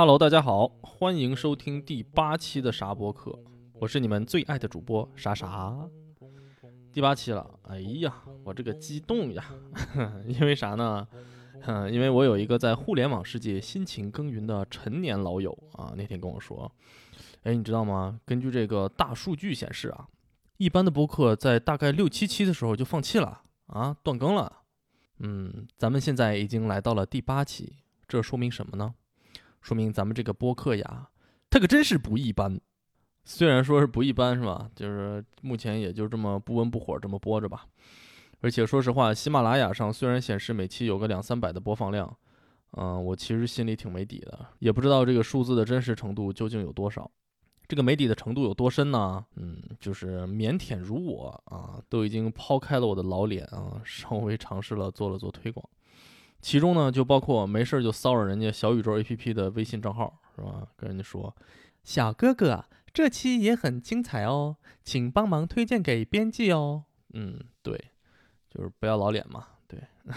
Hello，大家好，欢迎收听第八期的啥播客，我是你们最爱的主播啥啥。第八期了，哎呀，我这个激动呀，因为啥呢？嗯，因为我有一个在互联网世界辛勤耕耘的陈年老友啊，那天跟我说，哎，你知道吗？根据这个大数据显示啊，一般的播客在大概六七期的时候就放弃了啊，断更了。嗯，咱们现在已经来到了第八期，这说明什么呢？说明咱们这个播客呀，它可真是不一般。虽然说是不一般，是吧？就是目前也就这么不温不火这么播着吧。而且说实话，喜马拉雅上虽然显示每期有个两三百的播放量，嗯，我其实心里挺没底的，也不知道这个数字的真实程度究竟有多少。这个没底的程度有多深呢？嗯，就是腼腆如我啊，都已经抛开了我的老脸啊，稍微尝试了做了做推广。其中呢，就包括没事就骚扰人家小宇宙 APP 的微信账号，是吧？跟人家说，小哥哥，这期也很精彩哦，请帮忙推荐给编辑哦。嗯，对，就是不要老脸嘛。对，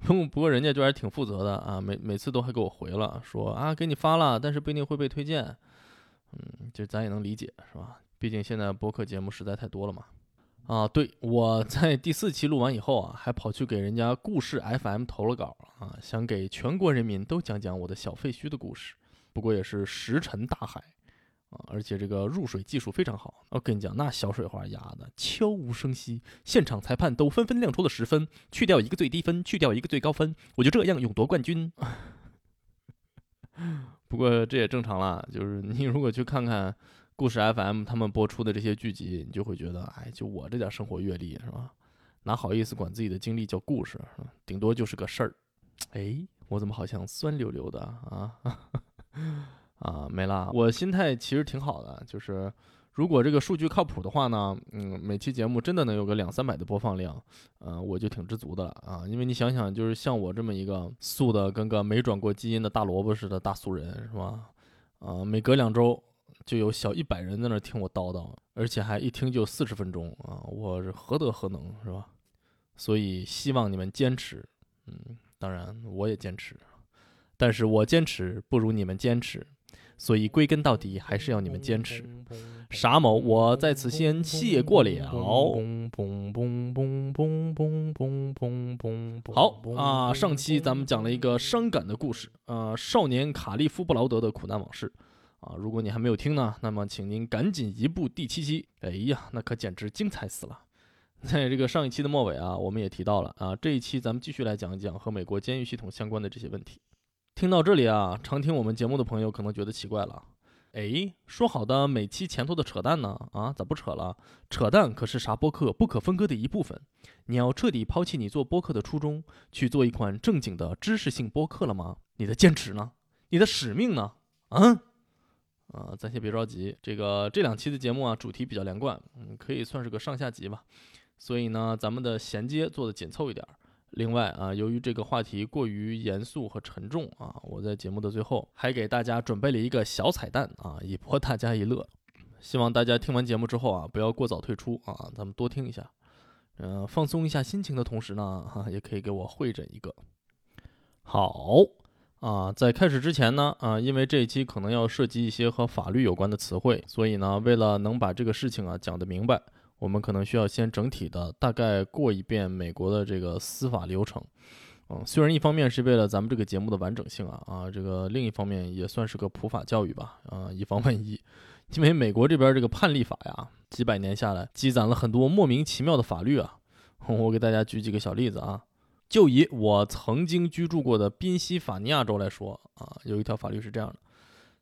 不过不过人家就还挺负责的啊，每每次都还给我回了，说啊给你发了，但是不一定会被推荐。嗯，就咱也能理解，是吧？毕竟现在播客节目实在太多了嘛。啊，对，我在第四期录完以后啊，还跑去给人家故事 FM 投了稿啊，想给全国人民都讲讲我的小废墟的故事。不过也是石沉大海啊，而且这个入水技术非常好。我跟你讲，那小水花压的悄无声息，现场裁判都纷纷亮出了十分，去掉一个最低分，去掉一个最高分，我就这样勇夺冠军。不过这也正常啦，就是你如果去看看。故事 FM 他们播出的这些剧集，你就会觉得，哎，就我这点生活阅历是吧？哪好意思管自己的经历叫故事？顶多就是个事儿。哎，我怎么好像酸溜溜的啊？啊，没啦。我心态其实挺好的，就是如果这个数据靠谱的话呢，嗯，每期节目真的能有个两三百的播放量，嗯，我就挺知足的了啊。因为你想想，就是像我这么一个素的跟个没转过基因的大萝卜似的大素人，是吧？啊，每隔两周。就有小一百人在那听我叨叨，而且还一听就四十分钟啊！我是何德何能是吧？所以希望你们坚持，嗯，当然我也坚持，但是我坚持不如你们坚持，所以归根到底还是要你们坚持。傻某，我在此先谢过了。好啊，上期咱们讲了一个伤感的故事，呃，少年卡利夫布劳德的苦难往事。啊，如果你还没有听呢，那么请您赶紧移步第七期。哎呀，那可简直精彩死了！在这个上一期的末尾啊，我们也提到了啊，这一期咱们继续来讲一讲和美国监狱系统相关的这些问题。听到这里啊，常听我们节目的朋友可能觉得奇怪了，哎，说好的每期前头的扯淡呢？啊，咋不扯了？扯淡可是啥播客不可分割的一部分。你要彻底抛弃你做播客的初衷，去做一款正经的知识性播客了吗？你的坚持呢？你的使命呢？啊？啊，暂且别着急，这个这两期的节目啊，主题比较连贯，嗯，可以算是个上下集吧。所以呢，咱们的衔接做的紧凑一点。另外啊，由于这个话题过于严肃和沉重啊，我在节目的最后还给大家准备了一个小彩蛋啊，以博大家一乐。希望大家听完节目之后啊，不要过早退出啊，咱们多听一下，嗯，放松一下心情的同时呢，哈，也可以给我会诊一个。好。啊，在开始之前呢，啊，因为这一期可能要涉及一些和法律有关的词汇，所以呢，为了能把这个事情啊讲得明白，我们可能需要先整体的大概过一遍美国的这个司法流程。嗯，虽然一方面是为了咱们这个节目的完整性啊，啊，这个另一方面也算是个普法教育吧，啊，以防万一。因为美国这边这个判例法呀，几百年下来积攒了很多莫名其妙的法律啊。我给大家举几个小例子啊。就以我曾经居住过的宾夕法尼亚州来说啊，有一条法律是这样的：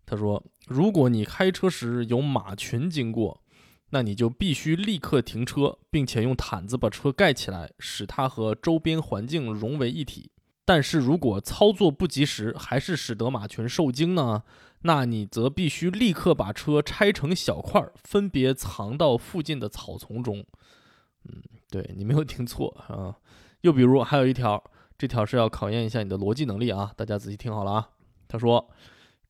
他说，如果你开车时有马群经过，那你就必须立刻停车，并且用毯子把车盖起来，使它和周边环境融为一体。但是如果操作不及时，还是使得马群受惊呢，那你则必须立刻把车拆成小块，分别藏到附近的草丛中。嗯，对你没有听错啊。又比如还有一条，这条是要考验一下你的逻辑能力啊，大家仔细听好了啊。他说，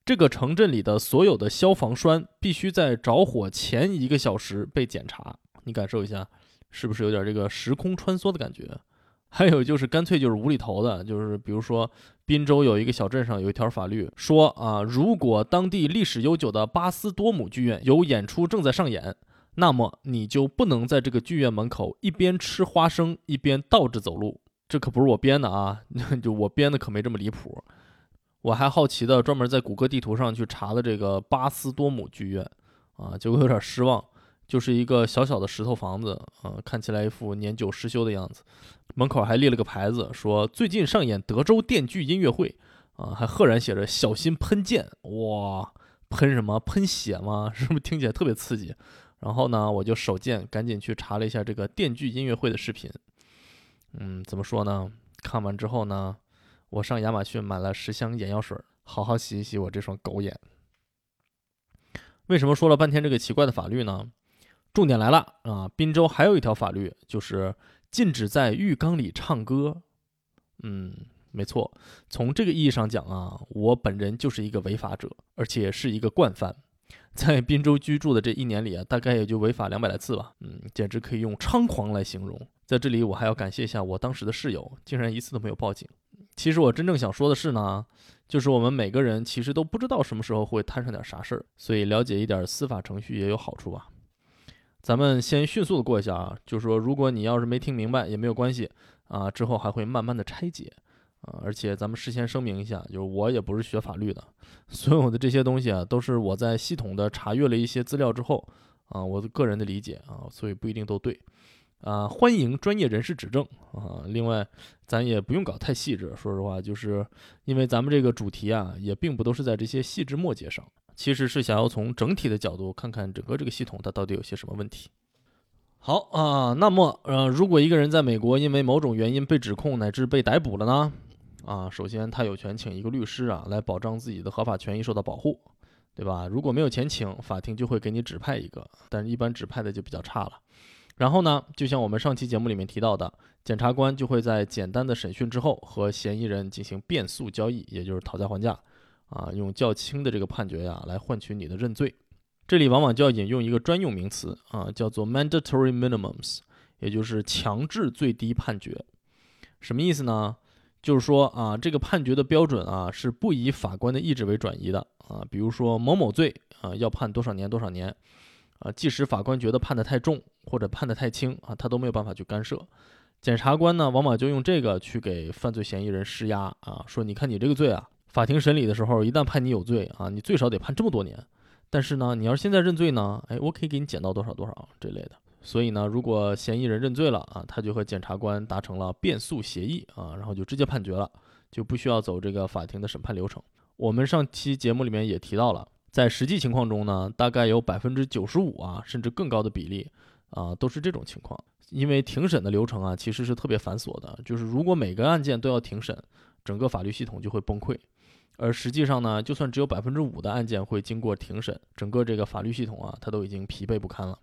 这个城镇里的所有的消防栓必须在着火前一个小时被检查。你感受一下，是不是有点这个时空穿梭的感觉？还有就是干脆就是无厘头的，就是比如说滨州有一个小镇上有一条法律说啊，如果当地历史悠久的巴斯多姆剧院有演出正在上演，那么你就不能在这个剧院门口一边吃花生一边倒着走路。这可不是我编的啊，就我编的可没这么离谱。我还好奇的专门在谷歌地图上去查了这个巴斯多姆剧院啊，结果有点失望。就是一个小小的石头房子，嗯，看起来一副年久失修的样子。门口还立了个牌子，说最近上演德州电锯音乐会，啊，还赫然写着小心喷溅。哇，喷什么？喷血吗？是不是听起来特别刺激？然后呢，我就手贱赶紧去查了一下这个电锯音乐会的视频。嗯，怎么说呢？看完之后呢，我上亚马逊买了十箱眼药水，好好洗一洗我这双狗眼。为什么说了半天这个奇怪的法律呢？重点来了啊！滨州还有一条法律，就是禁止在浴缸里唱歌。嗯，没错，从这个意义上讲啊，我本人就是一个违法者，而且是一个惯犯。在滨州居住的这一年里啊，大概也就违法两百来次吧。嗯，简直可以用猖狂来形容。在这里，我还要感谢一下我当时的室友，竟然一次都没有报警。其实我真正想说的是呢，就是我们每个人其实都不知道什么时候会摊上点啥事儿，所以了解一点司法程序也有好处吧。咱们先迅速的过一下啊，就是说，如果你要是没听明白也没有关系啊，之后还会慢慢的拆解啊。而且咱们事先声明一下，就是我也不是学法律的，所有的这些东西啊，都是我在系统的查阅了一些资料之后啊，我的个人的理解啊，所以不一定都对啊。欢迎专业人士指正啊。另外，咱也不用搞太细致，说实话，就是因为咱们这个主题啊，也并不都是在这些细枝末节上。其实是想要从整体的角度看看整个这个系统它到底有些什么问题。好啊，那么呃，如果一个人在美国因为某种原因被指控乃至被逮捕了呢？啊，首先他有权请一个律师啊，来保障自己的合法权益受到保护，对吧？如果没有钱请，法庭就会给你指派一个，但是一般指派的就比较差了。然后呢，就像我们上期节目里面提到的，检察官就会在简单的审讯之后和嫌疑人进行变诉交易，也就是讨价还价。啊，用较轻的这个判决呀来换取你的认罪，这里往往就要引用一个专用名词啊，叫做 mandatory minimums，也就是强制最低判决。什么意思呢？就是说啊，这个判决的标准啊是不以法官的意志为转移的啊。比如说某某罪啊要判多少年多少年啊，即使法官觉得判得太重或者判得太轻啊，他都没有办法去干涉。检察官呢，往往就用这个去给犯罪嫌疑人施压啊，说你看你这个罪啊。法庭审理的时候，一旦判你有罪啊，你最少得判这么多年。但是呢，你要是现在认罪呢，哎，我可以给你减到多少多少这类的。所以呢，如果嫌疑人认罪了啊，他就和检察官达成了变诉协议啊，然后就直接判决了，就不需要走这个法庭的审判流程。我们上期节目里面也提到了，在实际情况中呢，大概有百分之九十五啊，甚至更高的比例啊，都是这种情况。因为庭审的流程啊，其实是特别繁琐的，就是如果每个案件都要庭审，整个法律系统就会崩溃。而实际上呢，就算只有百分之五的案件会经过庭审，整个这个法律系统啊，它都已经疲惫不堪了。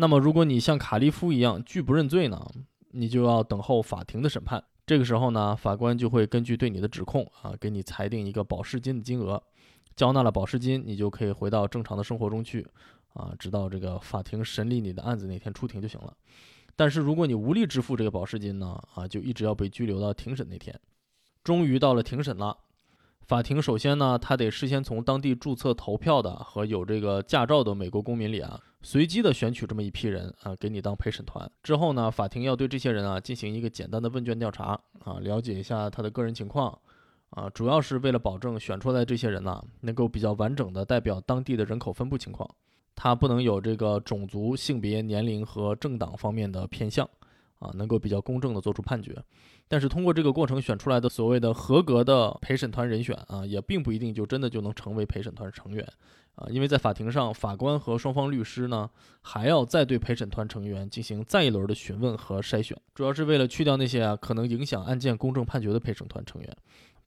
那么，如果你像卡利夫一样拒不认罪呢，你就要等候法庭的审判。这个时候呢，法官就会根据对你的指控啊，给你裁定一个保释金的金额。交纳了保释金，你就可以回到正常的生活中去啊，直到这个法庭审理你的案子那天出庭就行了。但是，如果你无力支付这个保释金呢，啊，就一直要被拘留到庭审那天。终于到了庭审了。法庭首先呢，他得事先从当地注册投票的和有这个驾照的美国公民里啊，随机的选取这么一批人啊，给你当陪审团。之后呢，法庭要对这些人啊进行一个简单的问卷调查啊，了解一下他的个人情况啊，主要是为了保证选出来这些人呢能够比较完整的代表当地的人口分布情况，他不能有这个种族、性别、年龄和政党方面的偏向啊，能够比较公正的做出判决。但是通过这个过程选出来的所谓的合格的陪审团人选啊，也并不一定就真的就能成为陪审团成员啊，因为在法庭上，法官和双方律师呢还要再对陪审团成员进行再一轮的询问和筛选，主要是为了去掉那些啊可能影响案件公正判决的陪审团成员。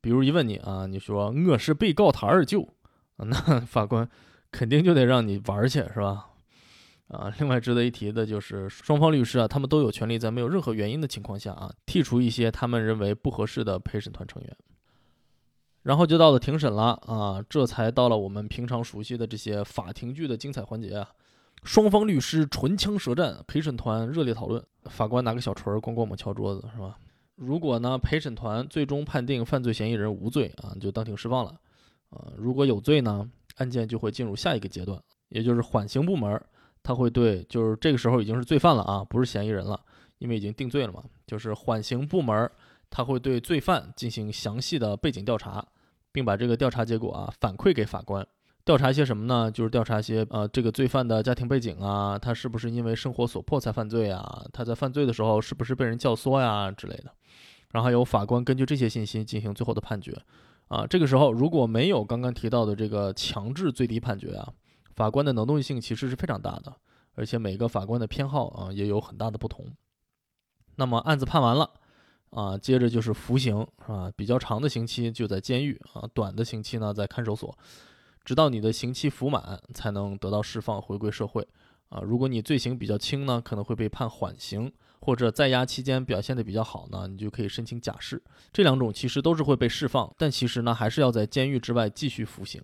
比如一问你啊，你说我是被告他二舅那法官肯定就得让你玩去，是吧？啊，另外值得一提的就是，双方律师啊，他们都有权利在没有任何原因的情况下啊，剔除一些他们认为不合适的陪审团成员。然后就到了庭审了啊，这才到了我们平常熟悉的这些法庭剧的精彩环节啊。双方律师唇枪舌战，陪审团热烈讨论，法官拿个小锤儿咣咣猛敲桌子，是吧？如果呢，陪审团最终判定犯罪嫌疑人无罪啊，就当庭释放了。啊，如果有罪呢，案件就会进入下一个阶段，也就是缓刑部门，他会对，就是这个时候已经是罪犯了啊，不是嫌疑人了，因为已经定罪了嘛。就是缓刑部门，他会对罪犯进行详细的背景调查，并把这个调查结果啊反馈给法官。调查一些什么呢？就是调查一些呃，这个罪犯的家庭背景啊，他是不是因为生活所迫才犯罪啊？他在犯罪的时候是不是被人教唆呀之类的？然后由法官根据这些信息进行最后的判决。啊，这个时候如果没有刚刚提到的这个强制最低判决啊，法官的能动性其实是非常大的，而且每个法官的偏好啊也有很大的不同。那么案子判完了啊，接着就是服刑啊，比较长的刑期就在监狱啊，短的刑期呢在看守所。直到你的刑期服满，才能得到释放，回归社会。啊，如果你罪行比较轻呢，可能会被判缓刑，或者在押期间表现的比较好呢，你就可以申请假释。这两种其实都是会被释放，但其实呢，还是要在监狱之外继续服刑。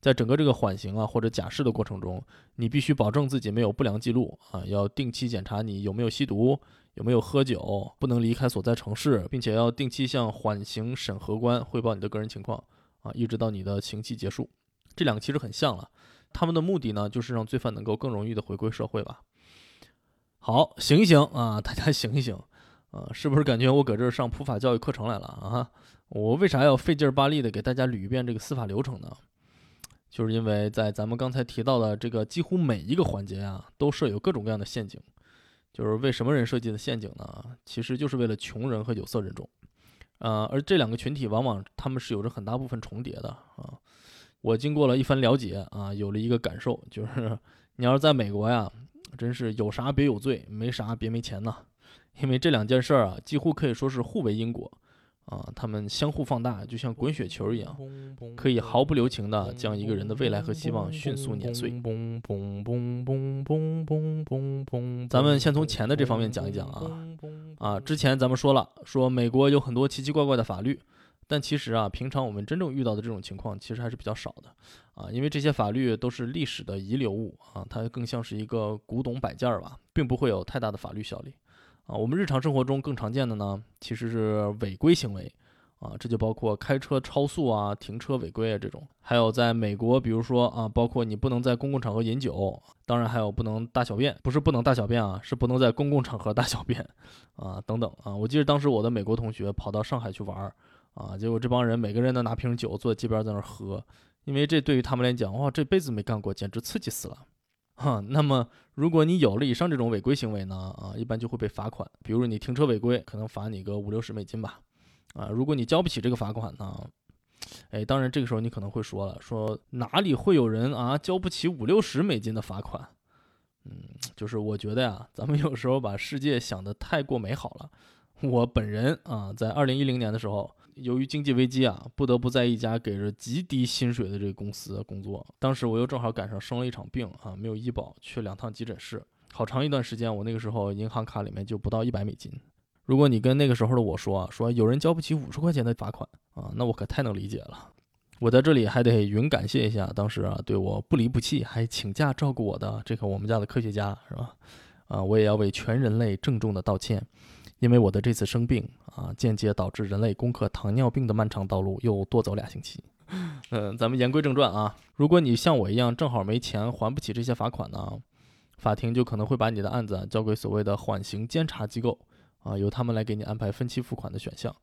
在整个这个缓刑啊或者假释的过程中，你必须保证自己没有不良记录啊，要定期检查你有没有吸毒，有没有喝酒，不能离开所在城市，并且要定期向缓刑审核官汇报你的个人情况啊，一直到你的刑期结束。这两个其实很像了，他们的目的呢，就是让罪犯能够更容易的回归社会吧。好，醒一醒啊，大家醒一醒啊，是不是感觉我搁这儿上普法教育课程来了啊？我为啥要费劲巴力的给大家捋一遍这个司法流程呢？就是因为在咱们刚才提到的这个几乎每一个环节啊，都设有各种各样的陷阱。就是为什么人设计的陷阱呢？其实就是为了穷人和有色人种，呃，而这两个群体往往他们是有着很大部分重叠的啊。我经过了一番了解啊，有了一个感受，就是 你要是在美国呀，真是有啥别有罪，没啥别没钱呐。因为这两件事儿啊，几乎可以说是互为因果啊，他们相互放大，就像滚雪球一样，可以毫不留情地将一个人的未来和希望迅速碾碎。咱们先从钱的这方面讲一讲啊啊，之前咱们说了，说美国有很多奇奇怪怪的法律。但其实啊，平常我们真正遇到的这种情况其实还是比较少的，啊，因为这些法律都是历史的遗留物啊，它更像是一个古董摆件儿吧，并不会有太大的法律效力，啊，我们日常生活中更常见的呢，其实是违规行为，啊，这就包括开车超速啊、停车违规啊这种，还有在美国，比如说啊，包括你不能在公共场合饮酒，当然还有不能大小便，不是不能大小便啊，是不能在公共场合大小便，啊，等等啊，我记得当时我的美国同学跑到上海去玩儿。啊！结果这帮人每个人都拿瓶酒坐在街边在那喝，因为这对于他们来讲，哇，这辈子没干过，简直刺激死了。哈，那么如果你有了以上这种违规行为呢，啊，一般就会被罚款。比如你停车违规，可能罚你个五六十美金吧。啊，如果你交不起这个罚款呢，哎，当然这个时候你可能会说了，说哪里会有人啊交不起五六十美金的罚款？嗯，就是我觉得呀，咱们有时候把世界想得太过美好了。我本人啊，在二零一零年的时候。由于经济危机啊，不得不在一家给着极低薪水的这个公司工作。当时我又正好赶上生了一场病啊，没有医保，去两趟急诊室，好长一段时间，我那个时候银行卡里面就不到一百美金。如果你跟那个时候的我说啊，说有人交不起五十块钱的罚款啊，那我可太能理解了。我在这里还得云感谢一下当时啊对我不离不弃，还请假照顾我的这个我们家的科学家，是吧？啊，我也要为全人类郑重的道歉。因为我的这次生病啊，间接导致人类攻克糖尿病的漫长道路又多走俩星期。嗯，咱们言归正传啊，如果你像我一样正好没钱还不起这些罚款呢，法庭就可能会把你的案子交给所谓的缓刑监察机构啊，由他们来给你安排分期付款的选项。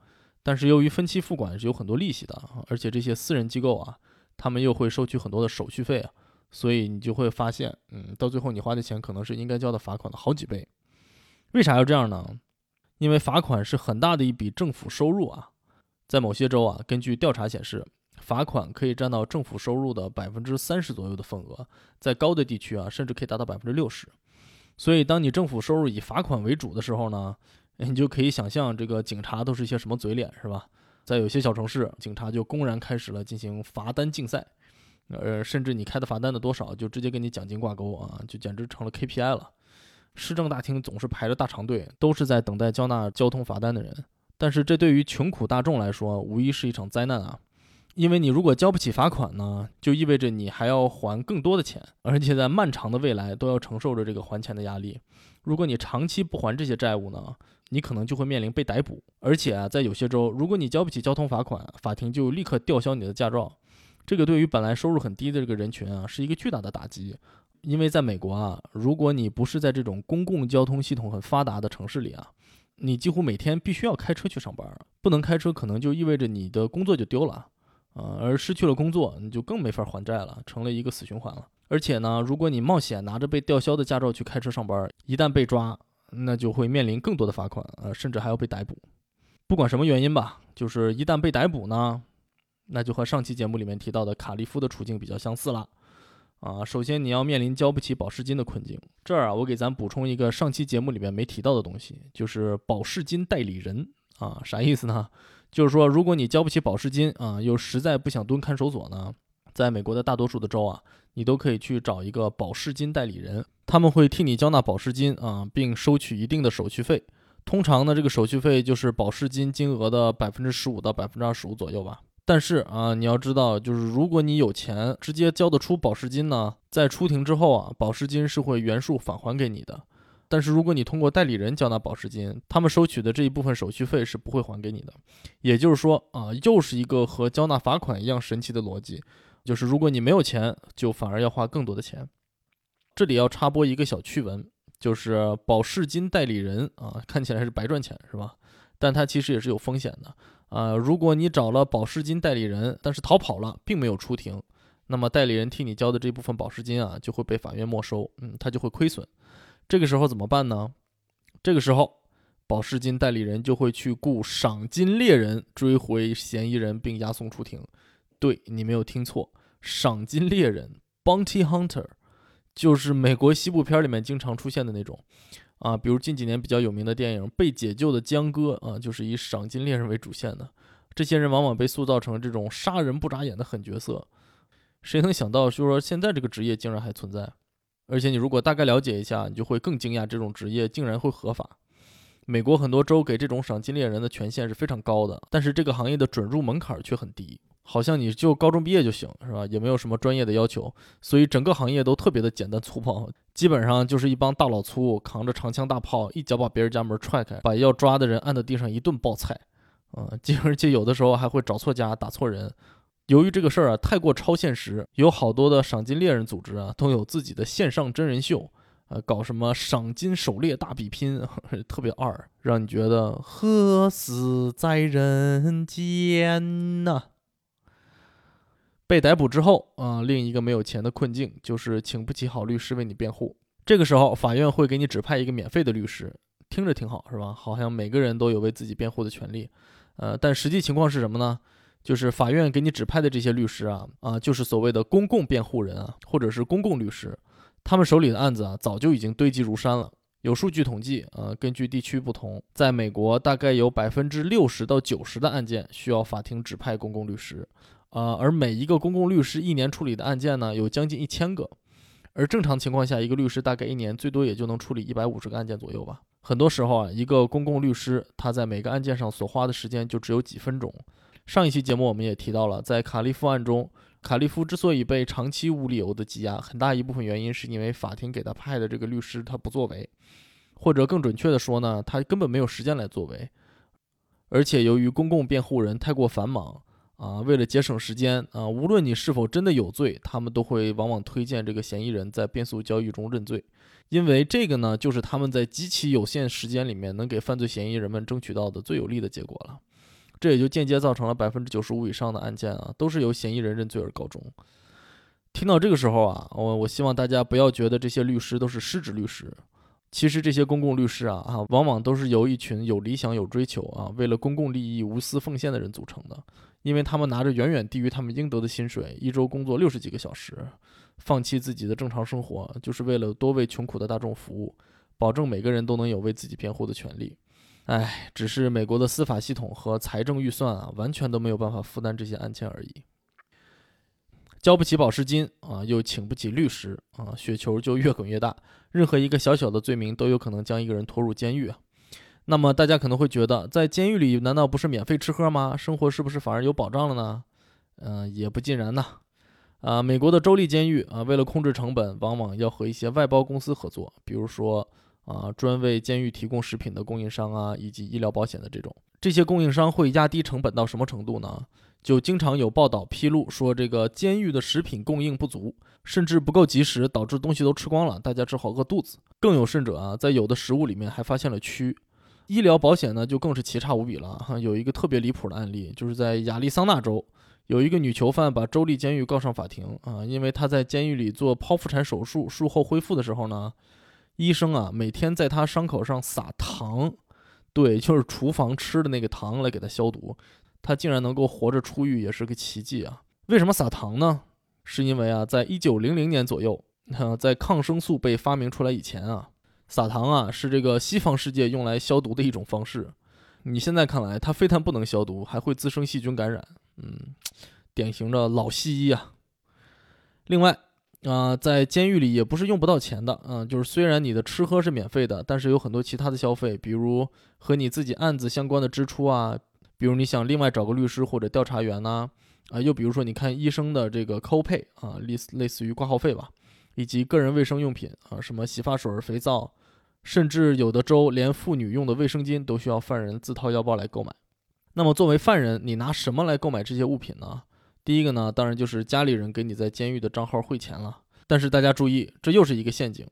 但是由于分期付款是有很多利息的，而且这些私人机构啊，他们又会收取很多的手续费啊，所以你就会发现，嗯，到最后你花的钱可能是应该交的罚款的好几倍。为啥要这样呢？因为罚款是很大的一笔政府收入啊，在某些州啊，根据调查显示，罚款可以占到政府收入的百分之三十左右的份额，在高的地区啊，甚至可以达到百分之六十。所以，当你政府收入以罚款为主的时候呢，你就可以想象这个警察都是一些什么嘴脸，是吧？在有些小城市，警察就公然开始了进行罚单竞赛，呃，甚至你开的罚单的多少就直接跟你奖金挂钩啊，就简直成了 KPI 了。市政大厅总是排着大长队，都是在等待交纳交通罚单的人。但是这对于穷苦大众来说，无疑是一场灾难啊！因为你如果交不起罚款呢，就意味着你还要还更多的钱，而且在漫长的未来都要承受着这个还钱的压力。如果你长期不还这些债务呢，你可能就会面临被逮捕。而且啊，在有些州，如果你交不起交通罚款，法庭就立刻吊销你的驾照。这个对于本来收入很低的这个人群啊，是一个巨大的打击。因为在美国啊，如果你不是在这种公共交通系统很发达的城市里啊，你几乎每天必须要开车去上班。不能开车，可能就意味着你的工作就丢了。啊，而失去了工作，你就更没法还债了，成了一个死循环了。而且呢，如果你冒险拿着被吊销的驾照去开车上班，一旦被抓，那就会面临更多的罚款，呃，甚至还要被逮捕。不管什么原因吧，就是一旦被逮捕呢，那就和上期节目里面提到的卡利夫的处境比较相似了。啊，首先你要面临交不起保释金的困境。这儿啊，我给咱补充一个上期节目里面没提到的东西，就是保释金代理人啊，啥意思呢？就是说，如果你交不起保释金啊，又实在不想蹲看守所呢，在美国的大多数的州啊，你都可以去找一个保释金代理人，他们会替你交纳保释金啊，并收取一定的手续费。通常呢，这个手续费就是保释金金额的百分之十五到百分之二十五左右吧。但是啊，你要知道，就是如果你有钱，直接交得出保释金呢，在出庭之后啊，保释金是会原数返还给你的。但是如果你通过代理人交纳保释金，他们收取的这一部分手续费是不会还给你的。也就是说啊，又是一个和交纳罚款一样神奇的逻辑，就是如果你没有钱，就反而要花更多的钱。这里要插播一个小趣闻，就是保释金代理人啊，看起来是白赚钱是吧？但他其实也是有风险的啊。如果你找了保释金代理人，但是逃跑了，并没有出庭，那么代理人替你交的这部分保释金啊，就会被法院没收，嗯，他就会亏损。这个时候怎么办呢？这个时候，保释金代理人就会去雇赏金猎人追回嫌疑人，并押送出庭。对你没有听错，赏金猎人 （Bounty Hunter） 就是美国西部片里面经常出现的那种啊，比如近几年比较有名的电影《被解救的江哥》啊，就是以赏金猎人为主线的。这些人往往被塑造成这种杀人不眨眼的狠角色。谁能想到，就说现在这个职业竟然还存在？而且你如果大概了解一下，你就会更惊讶，这种职业竟然会合法。美国很多州给这种赏金猎人的权限是非常高的，但是这个行业的准入门槛却很低，好像你就高中毕业就行，是吧？也没有什么专业的要求，所以整个行业都特别的简单粗暴，基本上就是一帮大老粗扛着长枪大炮，一脚把别人家门踹开，把要抓的人按在地上一顿暴踩，啊，而且有的时候还会找错家，打错人。由于这个事儿啊太过超现实，有好多的赏金猎人组织啊都有自己的线上真人秀，啊，搞什么赏金狩猎大比拼，特别二，让你觉得何死在人间呐。被逮捕之后啊，另一个没有钱的困境就是请不起好律师为你辩护。这个时候，法院会给你指派一个免费的律师，听着挺好是吧？好像每个人都有为自己辩护的权利，呃，但实际情况是什么呢？就是法院给你指派的这些律师啊，啊，就是所谓的公共辩护人啊，或者是公共律师，他们手里的案子啊，早就已经堆积如山了。有数据统计，呃，根据地区不同，在美国大概有百分之六十到九十的案件需要法庭指派公共律师，呃，而每一个公共律师一年处理的案件呢，有将近一千个，而正常情况下，一个律师大概一年最多也就能处理一百五十个案件左右吧。很多时候啊，一个公共律师他在每个案件上所花的时间就只有几分钟。上一期节目我们也提到了，在卡利夫案中，卡利夫之所以被长期无理由的羁押，很大一部分原因是因为法庭给他派的这个律师他不作为，或者更准确的说呢，他根本没有时间来作为。而且由于公共辩护人太过繁忙啊，为了节省时间啊，无论你是否真的有罪，他们都会往往推荐这个嫌疑人在变速交易中认罪，因为这个呢，就是他们在极其有限时间里面能给犯罪嫌疑人们争取到的最有利的结果了。这也就间接造成了百分之九十五以上的案件啊，都是由嫌疑人认罪而告终。听到这个时候啊，我我希望大家不要觉得这些律师都是失职律师。其实这些公共律师啊，啊，往往都是由一群有理想、有追求啊，为了公共利益无私奉献的人组成的。因为他们拿着远远低于他们应得的薪水，一周工作六十几个小时，放弃自己的正常生活，就是为了多为穷苦的大众服务，保证每个人都能有为自己辩护的权利。哎，只是美国的司法系统和财政预算啊，完全都没有办法负担这些案件而已。交不起保释金啊，又请不起律师啊，雪球就越滚越大。任何一个小小的罪名都有可能将一个人拖入监狱啊。那么大家可能会觉得，在监狱里难道不是免费吃喝吗？生活是不是反而有保障了呢？嗯，也不尽然呐。啊，美国的州立监狱啊，为了控制成本，往往要和一些外包公司合作，比如说啊，专为监狱提供食品的供应商啊，以及医疗保险的这种。这些供应商会压低成本到什么程度呢？就经常有报道披露说，这个监狱的食品供应不足，甚至不够及时，导致东西都吃光了，大家只好饿肚子。更有甚者啊，在有的食物里面还发现了蛆。医疗保险呢，就更是奇差无比了哈。有一个特别离谱的案例，就是在亚利桑那州，有一个女囚犯把州立监狱告上法庭啊，因为她在监狱里做剖腹产手术，术后恢复的时候呢，医生啊每天在她伤口上撒糖，对，就是厨房吃的那个糖来给她消毒。她竟然能够活着出狱，也是个奇迹啊！为什么撒糖呢？是因为啊，在一九零零年左右，哈在抗生素被发明出来以前啊，撒糖啊是这个西方世界用来消毒的一种方式。你现在看来，它非但不能消毒，还会滋生细菌感染。嗯，典型的老西医啊。另外啊，在监狱里也不是用不到钱的。嗯，就是虽然你的吃喝是免费的，但是有很多其他的消费，比如和你自己案子相关的支出啊。比如你想另外找个律师或者调查员呐，啊，又比如说你看医生的这个 copay 啊，类似类似于挂号费吧，以及个人卫生用品啊，什么洗发水、肥皂，甚至有的州连妇女用的卫生巾都需要犯人自掏腰包来购买。那么作为犯人，你拿什么来购买这些物品呢？第一个呢，当然就是家里人给你在监狱的账号汇钱了。但是大家注意，这又是一个陷阱，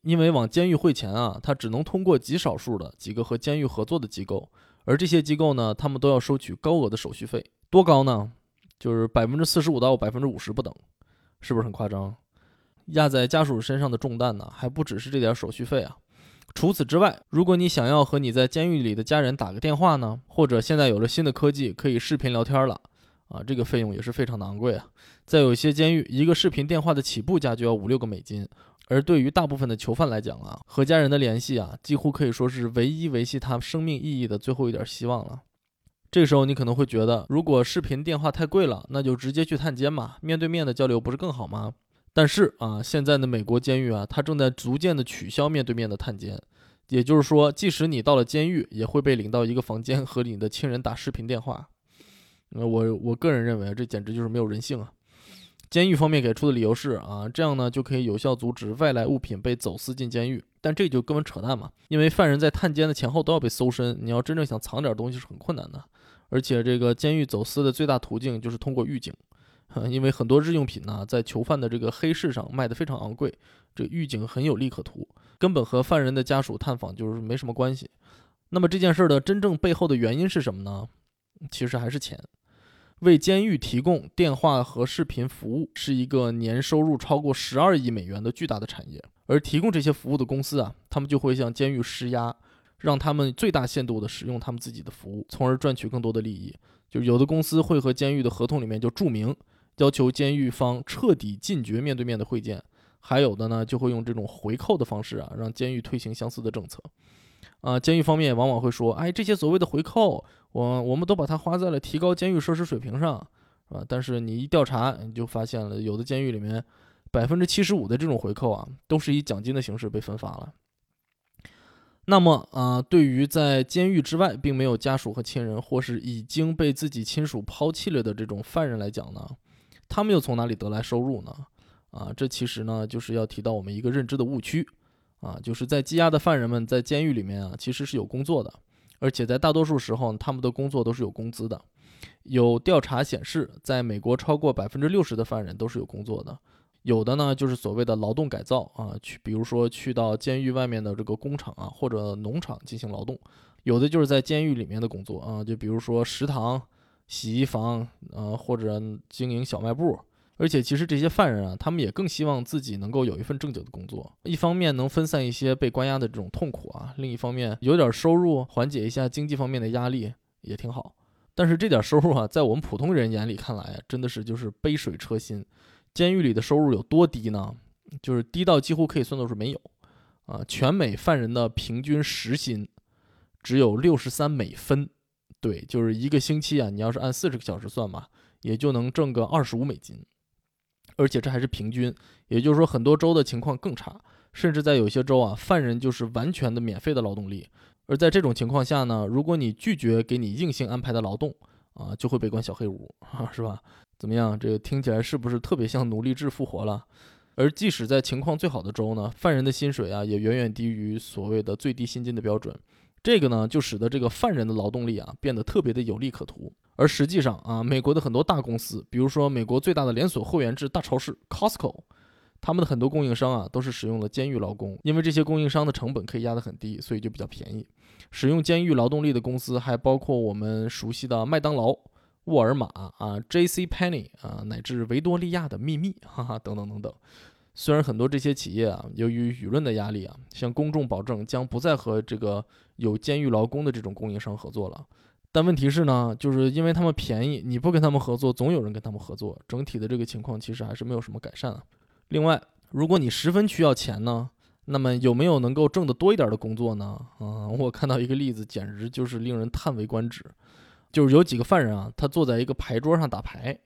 因为往监狱汇钱啊，它只能通过极少数的几个和监狱合作的机构。而这些机构呢，他们都要收取高额的手续费，多高呢？就是百分之四十五到百分之五十不等，是不是很夸张？压在家属身上的重担呢，还不只是这点手续费啊。除此之外，如果你想要和你在监狱里的家人打个电话呢，或者现在有了新的科技可以视频聊天了啊，这个费用也是非常的昂贵啊。在有些监狱，一个视频电话的起步价就要五六个美金。而对于大部分的囚犯来讲啊，和家人的联系啊，几乎可以说是唯一维系他生命意义的最后一点希望了。这个时候你可能会觉得，如果视频电话太贵了，那就直接去探监嘛，面对面的交流不是更好吗？但是啊，现在的美国监狱啊，它正在逐渐的取消面对面的探监，也就是说，即使你到了监狱，也会被领到一个房间和你的亲人打视频电话。那我我个人认为，这简直就是没有人性啊。监狱方面给出的理由是啊，这样呢就可以有效阻止外来物品被走私进监狱，但这就根本扯淡嘛！因为犯人在探监的前后都要被搜身，你要真正想藏点东西是很困难的。而且这个监狱走私的最大途径就是通过狱警，因为很多日用品呢在囚犯的这个黑市上卖的非常昂贵，这狱警很有利可图，根本和犯人的家属探访就是没什么关系。那么这件事儿的真正背后的原因是什么呢？其实还是钱。为监狱提供电话和视频服务是一个年收入超过十二亿美元的巨大的产业，而提供这些服务的公司啊，他们就会向监狱施压，让他们最大限度的使用他们自己的服务，从而赚取更多的利益。就有的公司会和监狱的合同里面就注明，要求监狱方彻底禁绝面对面的会见，还有的呢就会用这种回扣的方式啊，让监狱推行相似的政策。啊，监狱方面往往会说，哎，这些所谓的回扣，我我们都把它花在了提高监狱设施水平上，是吧？但是你一调查，你就发现了，有的监狱里面百分之七十五的这种回扣啊，都是以奖金的形式被分发了。那么啊，对于在监狱之外并没有家属和亲人，或是已经被自己亲属抛弃了的这种犯人来讲呢，他们又从哪里得来收入呢？啊，这其实呢，就是要提到我们一个认知的误区。啊，就是在羁押的犯人们在监狱里面啊，其实是有工作的，而且在大多数时候，他们的工作都是有工资的。有调查显示，在美国超过百分之六十的犯人都是有工作的，有的呢就是所谓的劳动改造啊，去比如说去到监狱外面的这个工厂啊或者农场进行劳动，有的就是在监狱里面的工作啊，就比如说食堂、洗衣房啊或者经营小卖部。而且，其实这些犯人啊，他们也更希望自己能够有一份正经的工作，一方面能分散一些被关押的这种痛苦啊，另一方面有点收入缓解一下经济方面的压力也挺好。但是这点收入啊，在我们普通人眼里看来，真的是就是杯水车薪。监狱里的收入有多低呢？就是低到几乎可以算作是没有啊。全美犯人的平均时薪只有六十三美分，对，就是一个星期啊，你要是按四十个小时算嘛，也就能挣个二十五美金。而且这还是平均，也就是说很多州的情况更差，甚至在有些州啊，犯人就是完全的免费的劳动力。而在这种情况下呢，如果你拒绝给你硬性安排的劳动，啊，就会被关小黑屋，是吧？怎么样？这个听起来是不是特别像奴隶制复活了？而即使在情况最好的州呢，犯人的薪水啊，也远远低于所谓的最低薪金的标准。这个呢，就使得这个犯人的劳动力啊，变得特别的有利可图。而实际上啊，美国的很多大公司，比如说美国最大的连锁会员制大超市 Costco，他们的很多供应商啊，都是使用了监狱劳工，因为这些供应商的成本可以压得很低，所以就比较便宜。使用监狱劳动力的公司还包括我们熟悉的麦当劳。沃尔玛啊，J.C. p e n n y 啊，乃至维多利亚的秘密，哈哈，等等等等。虽然很多这些企业啊，由于舆论的压力啊，向公众保证将不再和这个有监狱劳工的这种供应商合作了，但问题是呢，就是因为他们便宜，你不跟他们合作，总有人跟他们合作，整体的这个情况其实还是没有什么改善啊。另外，如果你十分需要钱呢，那么有没有能够挣得多一点的工作呢？嗯，我看到一个例子，简直就是令人叹为观止。就是有几个犯人啊，他坐在一个牌桌上打牌。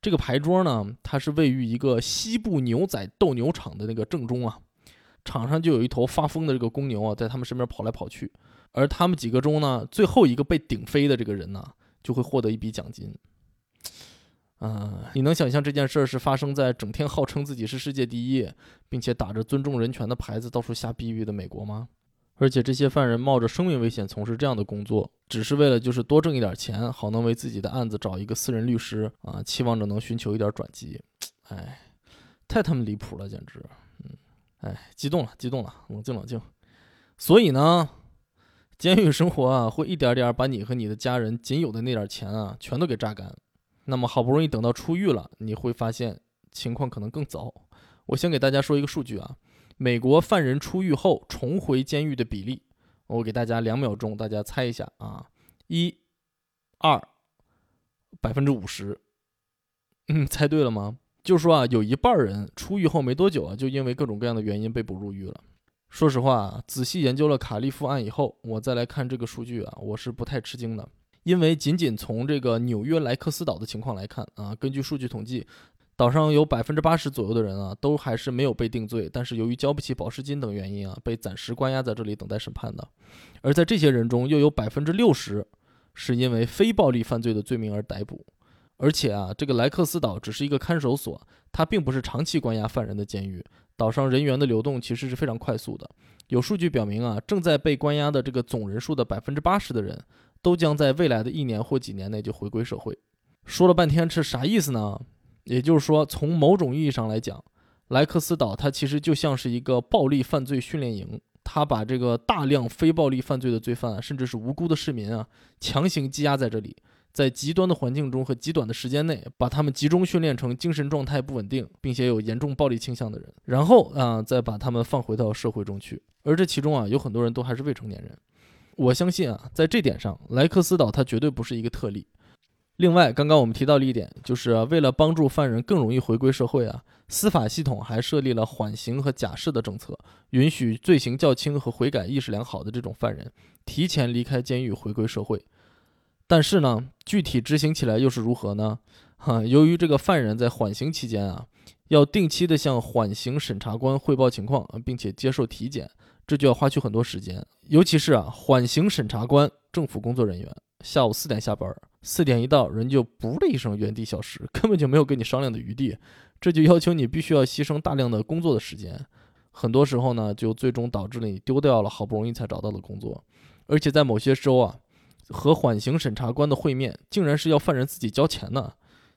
这个牌桌呢，它是位于一个西部牛仔斗牛场的那个正中啊。场上就有一头发疯的这个公牛啊，在他们身边跑来跑去。而他们几个中呢，最后一个被顶飞的这个人呢，就会获得一笔奖金。啊，你能想象这件事儿是发生在整天号称自己是世界第一，并且打着尊重人权的牌子到处瞎逼逼的美国吗？而且这些犯人冒着生命危险从事这样的工作，只是为了就是多挣一点钱，好能为自己的案子找一个私人律师啊，期望着能寻求一点转机。哎，太他妈离谱了，简直！哎，激动了，激动了，冷静冷静。所以呢，监狱生活啊，会一点点把你和你的家人仅有的那点钱啊，全都给榨干。那么好不容易等到出狱了，你会发现情况可能更糟。我先给大家说一个数据啊。美国犯人出狱后重回监狱的比例，我给大家两秒钟，大家猜一下啊，一、二，百分之五十，嗯，猜对了吗？就说啊，有一半人出狱后没多久啊，就因为各种各样的原因被捕入狱了。说实话，仔细研究了卡利夫案以后，我再来看这个数据啊，我是不太吃惊的，因为仅仅从这个纽约莱克斯岛的情况来看啊，根据数据统计。岛上有百分之八十左右的人啊，都还是没有被定罪，但是由于交不起保释金等原因啊，被暂时关押在这里等待审判的。而在这些人中，又有百分之六十是因为非暴力犯罪的罪名而逮捕。而且啊，这个莱克斯岛只是一个看守所，它并不是长期关押犯人的监狱。岛上人员的流动其实是非常快速的。有数据表明啊，正在被关押的这个总人数的百分之八十的人，都将在未来的一年或几年内就回归社会。说了半天是啥意思呢？也就是说，从某种意义上来讲，莱克斯岛它其实就像是一个暴力犯罪训练营，它把这个大量非暴力犯罪的罪犯，甚至是无辜的市民啊，强行羁押在这里，在极端的环境中和极短的时间内，把他们集中训练成精神状态不稳定，并且有严重暴力倾向的人，然后啊，再把他们放回到社会中去。而这其中啊，有很多人都还是未成年人。我相信啊，在这点上，莱克斯岛它绝对不是一个特例。另外，刚刚我们提到了一点，就是为了帮助犯人更容易回归社会啊，司法系统还设立了缓刑和假释的政策，允许罪行较轻和悔改意识良好的这种犯人提前离开监狱回归社会。但是呢，具体执行起来又是如何呢？哈，由于这个犯人在缓刑期间啊，要定期的向缓刑审查官汇报情况，并且接受体检，这就要花去很多时间。尤其是啊，缓刑审查官，政府工作人员。下午四点下班，四点一到，人就噗的一声原地消失，根本就没有跟你商量的余地。这就要求你必须要牺牲大量的工作的时间，很多时候呢，就最终导致了你丢掉了好不容易才找到的工作。而且在某些州啊，和缓刑审查官的会面，竟然是要犯人自己交钱呢，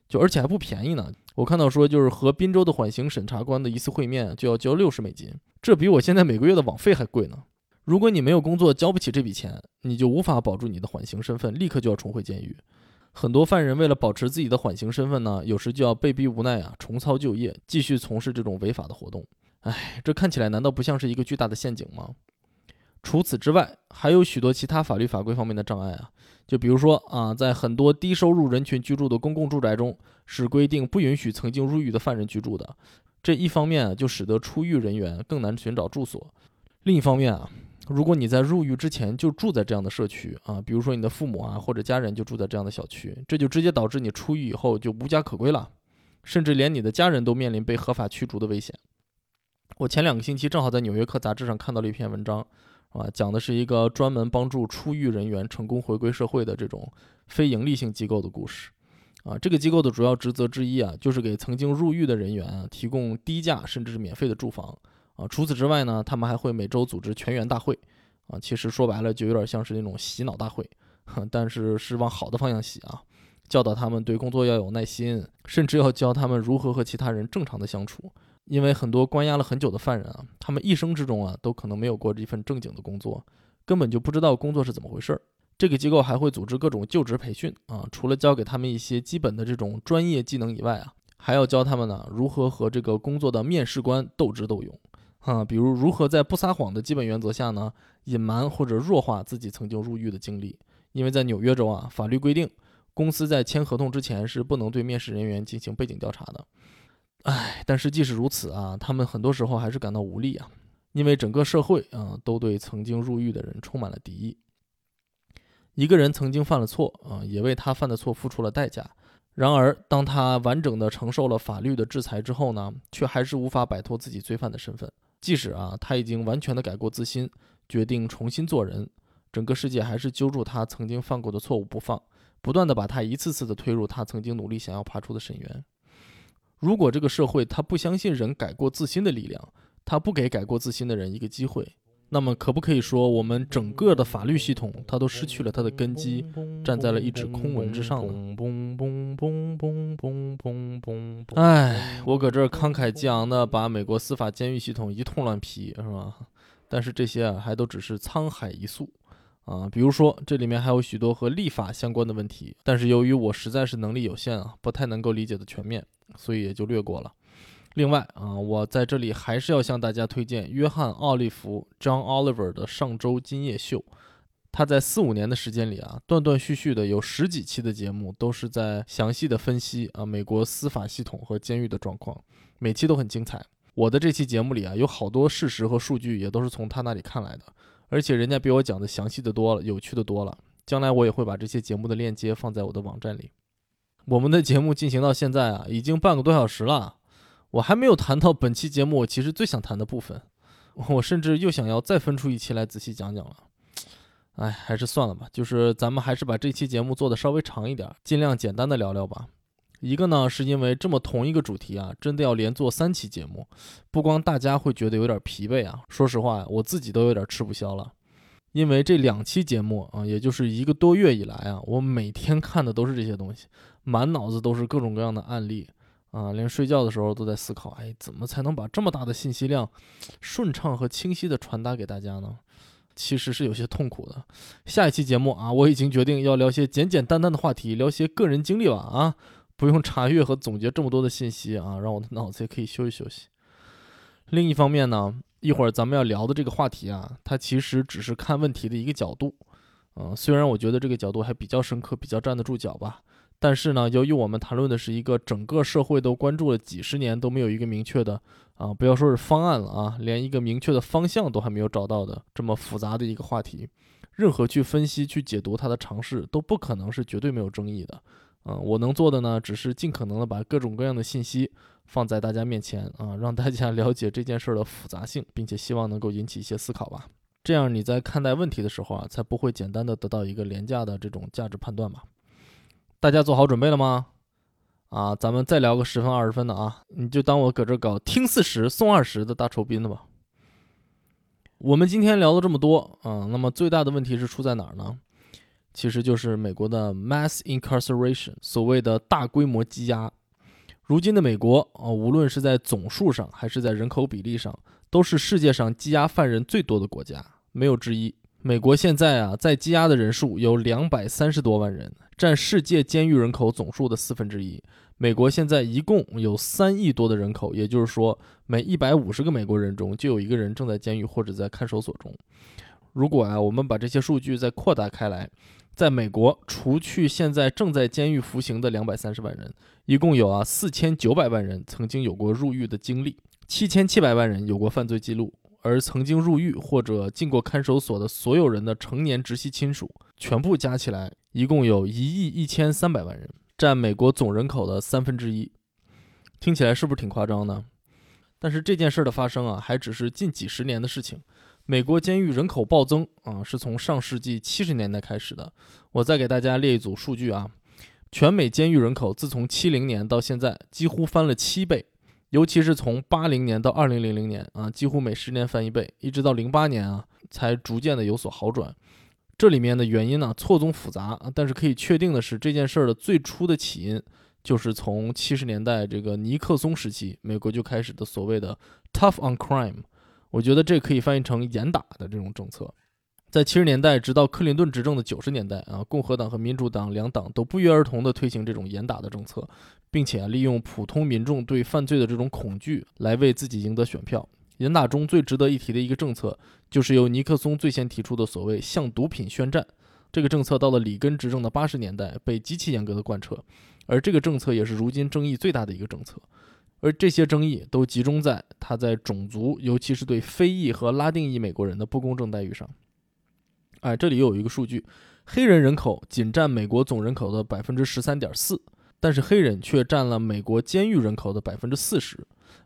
就而且还不便宜呢。我看到说，就是和滨州的缓刑审查官的一次会面就要交六十美金，这比我现在每个月的网费还贵呢。如果你没有工作，交不起这笔钱，你就无法保住你的缓刑身份，立刻就要重回监狱。很多犯人为了保持自己的缓刑身份呢，有时就要被逼无奈啊，重操旧业，继续从事这种违法的活动。哎，这看起来难道不像是一个巨大的陷阱吗？除此之外，还有许多其他法律法规方面的障碍啊，就比如说啊，在很多低收入人群居住的公共住宅中，是规定不允许曾经入狱的犯人居住的。这一方面就使得出狱人员更难寻找住所，另一方面啊。如果你在入狱之前就住在这样的社区啊，比如说你的父母啊或者家人就住在这样的小区，这就直接导致你出狱以后就无家可归了。甚至连你的家人都面临被合法驱逐的危险。我前两个星期正好在《纽约客》杂志上看到了一篇文章，啊，讲的是一个专门帮助出狱人员成功回归社会的这种非营利性机构的故事。啊，这个机构的主要职责之一啊，就是给曾经入狱的人员啊提供低价甚至是免费的住房。啊，除此之外呢，他们还会每周组织全员大会。啊，其实说白了就有点像是那种洗脑大会，但是是往好的方向洗啊，教导他们对工作要有耐心，甚至要教他们如何和其他人正常的相处。因为很多关押了很久的犯人啊，他们一生之中啊都可能没有过一份正经的工作，根本就不知道工作是怎么回事儿。这个机构还会组织各种就职培训啊，除了教给他们一些基本的这种专业技能以外啊，还要教他们呢如何和这个工作的面试官斗智斗勇啊，比如如何在不撒谎的基本原则下呢，隐瞒或者弱化自己曾经入狱的经历。因为在纽约州啊，法律规定，公司在签合同之前是不能对面试人员进行背景调查的。唉，但是即使如此啊，他们很多时候还是感到无力啊，因为整个社会啊都对曾经入狱的人充满了敌意。一个人曾经犯了错啊，也为他犯的错付出了代价。然而，当他完整的承受了法律的制裁之后呢，却还是无法摆脱自己罪犯的身份。即使啊，他已经完全的改过自新，决定重新做人，整个世界还是揪住他曾经犯过的错误不放，不断的把他一次次的推入他曾经努力想要爬出的深渊。如果这个社会他不相信人改过自新的力量，他不给改过自新的人一个机会。那么，可不可以说我们整个的法律系统，它都失去了它的根基，站在了一纸空文之上呢？哎，我搁这儿慷慨激昂的把美国司法监狱系统一通乱批，是吧？但是这些啊，还都只是沧海一粟啊。比如说，这里面还有许多和立法相关的问题，但是由于我实在是能力有限啊，不太能够理解的全面，所以也就略过了。另外啊，我在这里还是要向大家推荐约翰·奥利弗 （John Oliver） 的《上周今夜秀》。他在四五年的时间里啊，断断续续的有十几期的节目，都是在详细的分析啊美国司法系统和监狱的状况，每期都很精彩。我的这期节目里啊，有好多事实和数据也都是从他那里看来的，而且人家比我讲的详细的多了，有趣的多了。将来我也会把这些节目的链接放在我的网站里。我们的节目进行到现在啊，已经半个多小时了。我还没有谈到本期节目我其实最想谈的部分，我甚至又想要再分出一期来仔细讲讲了。哎，还是算了吧，就是咱们还是把这期节目做的稍微长一点，尽量简单的聊聊吧。一个呢，是因为这么同一个主题啊，真的要连做三期节目，不光大家会觉得有点疲惫啊，说实话，我自己都有点吃不消了。因为这两期节目啊，也就是一个多月以来啊，我每天看的都是这些东西，满脑子都是各种各样的案例。啊，连睡觉的时候都在思考，哎，怎么才能把这么大的信息量顺畅和清晰地传达给大家呢？其实是有些痛苦的。下一期节目啊，我已经决定要聊些简简单单的话题，聊些个人经历吧。啊，不用查阅和总结这么多的信息啊，让我的脑子也可以休息休息。另一方面呢，一会儿咱们要聊的这个话题啊，它其实只是看问题的一个角度。嗯，虽然我觉得这个角度还比较深刻，比较站得住脚吧。但是呢，由于我们谈论的是一个整个社会都关注了几十年都没有一个明确的啊，不要说是方案了啊，连一个明确的方向都还没有找到的这么复杂的一个话题，任何去分析、去解读它的尝试都不可能是绝对没有争议的。嗯，我能做的呢，只是尽可能的把各种各样的信息放在大家面前啊，让大家 了解这件事儿的复杂性，并且希望能够引起一些思考吧。这样你在看待问题的时候啊，才不会简单的得到一个廉价的这种价值判断吧。大家做好准备了吗？啊，咱们再聊个十分二十分的啊，你就当我搁这搞听四十送二十的大酬宾的吧。我们今天聊了这么多啊，那么最大的问题是出在哪儿呢？其实就是美国的 mass incarceration，所谓的大规模羁押。如今的美国啊，无论是在总数上还是在人口比例上，都是世界上羁押犯人最多的国家，没有之一。美国现在啊，在羁押的人数有两百三十多万人。占世界监狱人口总数的四分之一。美国现在一共有三亿多的人口，也就是说，每一百五十个美国人中就有一个人正在监狱或者在看守所中。如果啊，我们把这些数据再扩大开来，在美国，除去现在正在监狱服刑的两百三十万人，一共有啊四千九百万人曾经有过入狱的经历，七千七百万人有过犯罪记录。而曾经入狱或者进过看守所的所有人的成年直系亲属，全部加起来，一共有一亿一千三百万人，占美国总人口的三分之一。听起来是不是挺夸张呢？但是这件事的发生啊，还只是近几十年的事情。美国监狱人口暴增啊，是从上世纪七十年代开始的。我再给大家列一组数据啊，全美监狱人口自从七零年到现在，几乎翻了七倍。尤其是从八零年到二零零零年啊，几乎每十年翻一倍，一直到零八年啊，才逐渐的有所好转。这里面的原因呢，错综复杂，但是可以确定的是，这件事儿的最初的起因，就是从七十年代这个尼克松时期，美国就开始的所谓的 “tough on crime”。我觉得这可以翻译成“严打”的这种政策。在七十年代，直到克林顿执政的九十年代啊，共和党和民主党两党都不约而同地推行这种严打的政策，并且利用普通民众对犯罪的这种恐惧来为自己赢得选票。严打中最值得一提的一个政策，就是由尼克松最先提出的所谓“向毒品宣战”。这个政策到了里根执政的八十年代被极其严格的贯彻，而这个政策也是如今争议最大的一个政策。而这些争议都集中在他在种族，尤其是对非裔和拉丁裔美国人的不公正待遇上。哎，这里又有一个数据，黑人人口仅占美国总人口的百分之十三点四，但是黑人却占了美国监狱人口的百分之四十，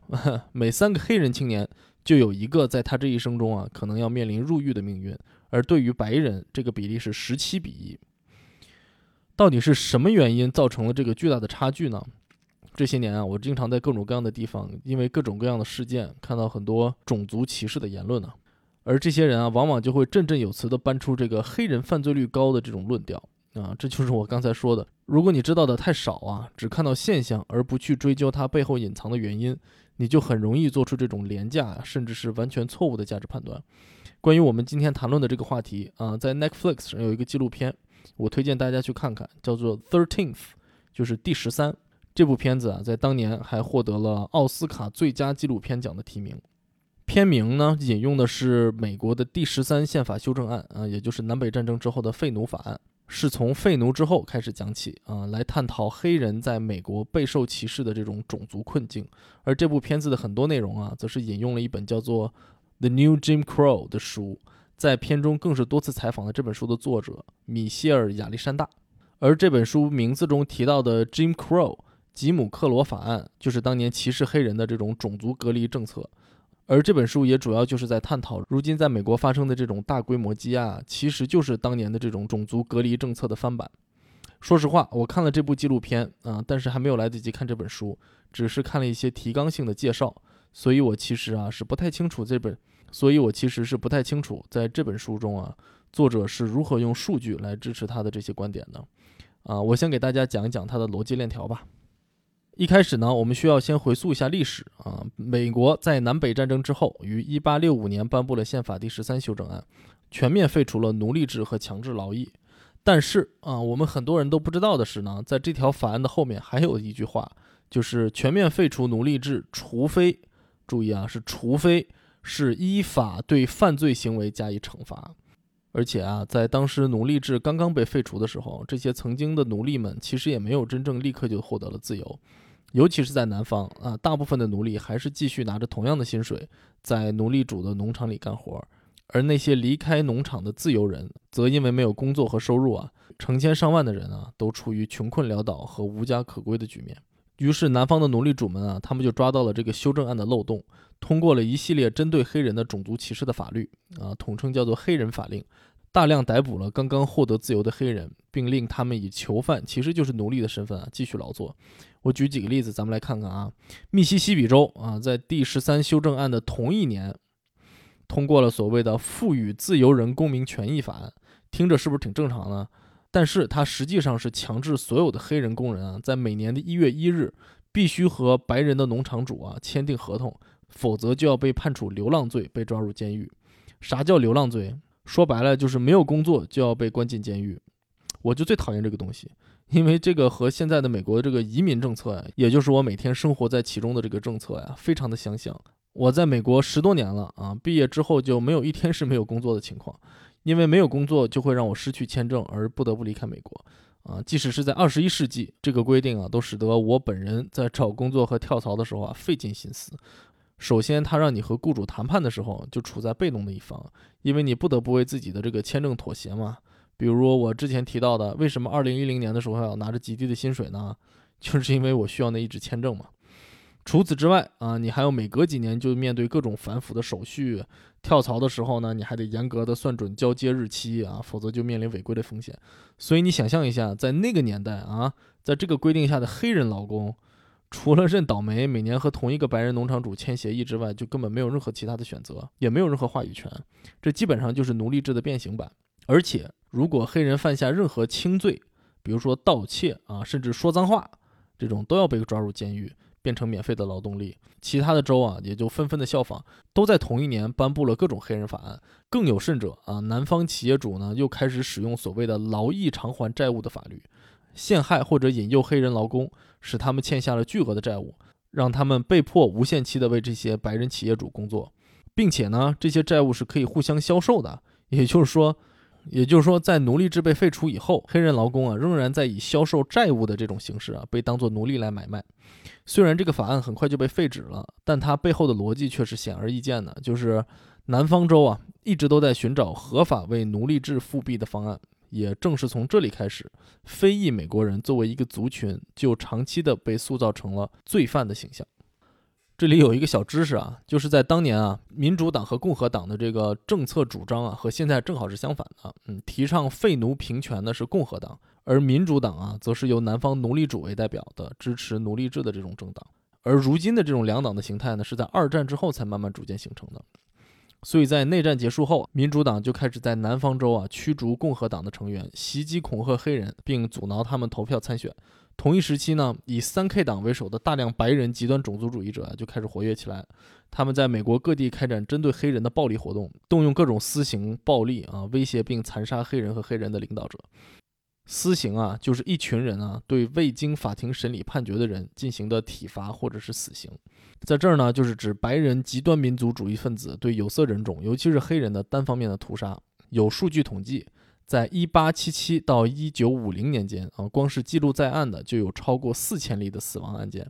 每三个黑人青年就有一个在他这一生中啊可能要面临入狱的命运，而对于白人这个比例是十七比一。到底是什么原因造成了这个巨大的差距呢？这些年啊，我经常在各种各样的地方，因为各种各样的事件，看到很多种族歧视的言论呢。而这些人啊，往往就会振振有词地搬出这个黑人犯罪率高的这种论调啊，这就是我刚才说的。如果你知道的太少啊，只看到现象而不去追究它背后隐藏的原因，你就很容易做出这种廉价甚至是完全错误的价值判断。关于我们今天谈论的这个话题啊，在 Netflix 上有一个纪录片，我推荐大家去看看，叫做《Thirteenth》，就是第十三。这部片子啊，在当年还获得了奥斯卡最佳纪录片奖的提名。片名呢，引用的是美国的第十三宪法修正案啊，也就是南北战争之后的废奴法案，是从废奴之后开始讲起啊，来探讨黑人在美国备受歧视的这种种族困境。而这部片子的很多内容啊，则是引用了一本叫做《The New Jim Crow》的书，在片中更是多次采访了这本书的作者米歇尔·亚历山大。而这本书名字中提到的 Jim Crow，吉姆·克罗法案，就是当年歧视黑人的这种种族隔离政策。而这本书也主要就是在探讨，如今在美国发生的这种大规模积压，其实就是当年的这种种族隔离政策的翻版。说实话，我看了这部纪录片啊，但是还没有来得及看这本书，只是看了一些提纲性的介绍，所以我其实啊是不太清楚这本，所以我其实是不太清楚在这本书中啊，作者是如何用数据来支持他的这些观点的。啊，我先给大家讲一讲他的逻辑链条吧。一开始呢，我们需要先回溯一下历史啊。美国在南北战争之后，于1865年颁布了宪法第十三修正案，全面废除了奴隶制和强制劳役。但是啊，我们很多人都不知道的是呢，在这条法案的后面还有一句话，就是全面废除奴隶制，除非，注意啊，是除非是依法对犯罪行为加以惩罚。而且啊，在当时奴隶制刚刚被废除的时候，这些曾经的奴隶们其实也没有真正立刻就获得了自由。尤其是在南方啊，大部分的奴隶还是继续拿着同样的薪水，在奴隶主的农场里干活，而那些离开农场的自由人，则因为没有工作和收入啊，成千上万的人啊，都处于穷困潦倒和无家可归的局面。于是，南方的奴隶主们啊，他们就抓到了这个修正案的漏洞，通过了一系列针对黑人的种族歧视的法律啊，统称叫做“黑人法令”。大量逮捕了刚刚获得自由的黑人，并令他们以囚犯，其实就是奴隶的身份啊，继续劳作。我举几个例子，咱们来看看啊。密西西比州啊，在第十三修正案的同一年，通过了所谓的《赋予自由人公民权益法案》，听着是不是挺正常呢？但是它实际上是强制所有的黑人工人啊，在每年的一月一日，必须和白人的农场主啊签订合同，否则就要被判处流浪罪，被抓入监狱。啥叫流浪罪？说白了就是没有工作就要被关进监狱，我就最讨厌这个东西，因为这个和现在的美国的这个移民政策呀，也就是我每天生活在其中的这个政策呀，非常的相像。我在美国十多年了啊，毕业之后就没有一天是没有工作的情况，因为没有工作就会让我失去签证而不得不离开美国啊。即使是在二十一世纪，这个规定啊，都使得我本人在找工作和跳槽的时候啊费尽心思。首先，他让你和雇主谈判的时候就处在被动的一方，因为你不得不为自己的这个签证妥协嘛。比如我之前提到的，为什么2010年的时候要拿着极低的薪水呢？就是 因为我需要那一纸签证嘛。除此之外啊，你还要每隔几年就面对各种繁复的手续，跳槽的时候呢，你还得严格的算准交接日期啊，否则就面临违规的风险。所以你想象一下，在那个年代啊，在这个规定下的黑人劳工，除了认倒霉，每年和同一个白人农场主签协议之外，就根本没有任何其他的选择，也没有任何话语权。这基本上就是奴隶制的变形版。而且，如果黑人犯下任何轻罪，比如说盗窃啊，甚至说脏话，这种都要被抓入监狱。变成免费的劳动力，其他的州啊也就纷纷的效仿，都在同一年颁布了各种黑人法案。更有甚者啊，南方企业主呢又开始使用所谓的劳役偿还债务的法律，陷害或者引诱黑人劳工，使他们欠下了巨额的债务，让他们被迫无限期的为这些白人企业主工作，并且呢，这些债务是可以互相销售的，也就是说。也就是说，在奴隶制被废除以后，黑人劳工啊仍然在以销售债务的这种形式啊被当作奴隶来买卖。虽然这个法案很快就被废止了，但它背后的逻辑却是显而易见的，就是南方州啊一直都在寻找合法为奴隶制复辟的方案。也正是从这里开始，非裔美国人作为一个族群，就长期的被塑造成了罪犯的形象。这里有一个小知识啊，就是在当年啊，民主党和共和党的这个政策主张啊，和现在正好是相反的。嗯，提倡废奴平权的是共和党，而民主党啊，则是由南方奴隶主为代表的支持奴隶制的这种政党。而如今的这种两党的形态呢，是在二战之后才慢慢逐渐形成的。所以在内战结束后，民主党就开始在南方州啊驱逐共和党的成员，袭击恐吓黑人，并阻挠他们投票参选。同一时期呢，以三 K 党为首的大量白人极端种族主义者就开始活跃起来。他们在美国各地开展针对黑人的暴力活动，动用各种私刑暴力啊，威胁并残杀黑人和黑人的领导者。私刑啊，就是一群人啊对未经法庭审理判决的人进行的体罚或者是死刑。在这儿呢，就是指白人极端民族主义分子对有色人种，尤其是黑人的单方面的屠杀。有数据统计。在一八七七到一九五零年间啊，光是记录在案的就有超过四千例的死亡案件。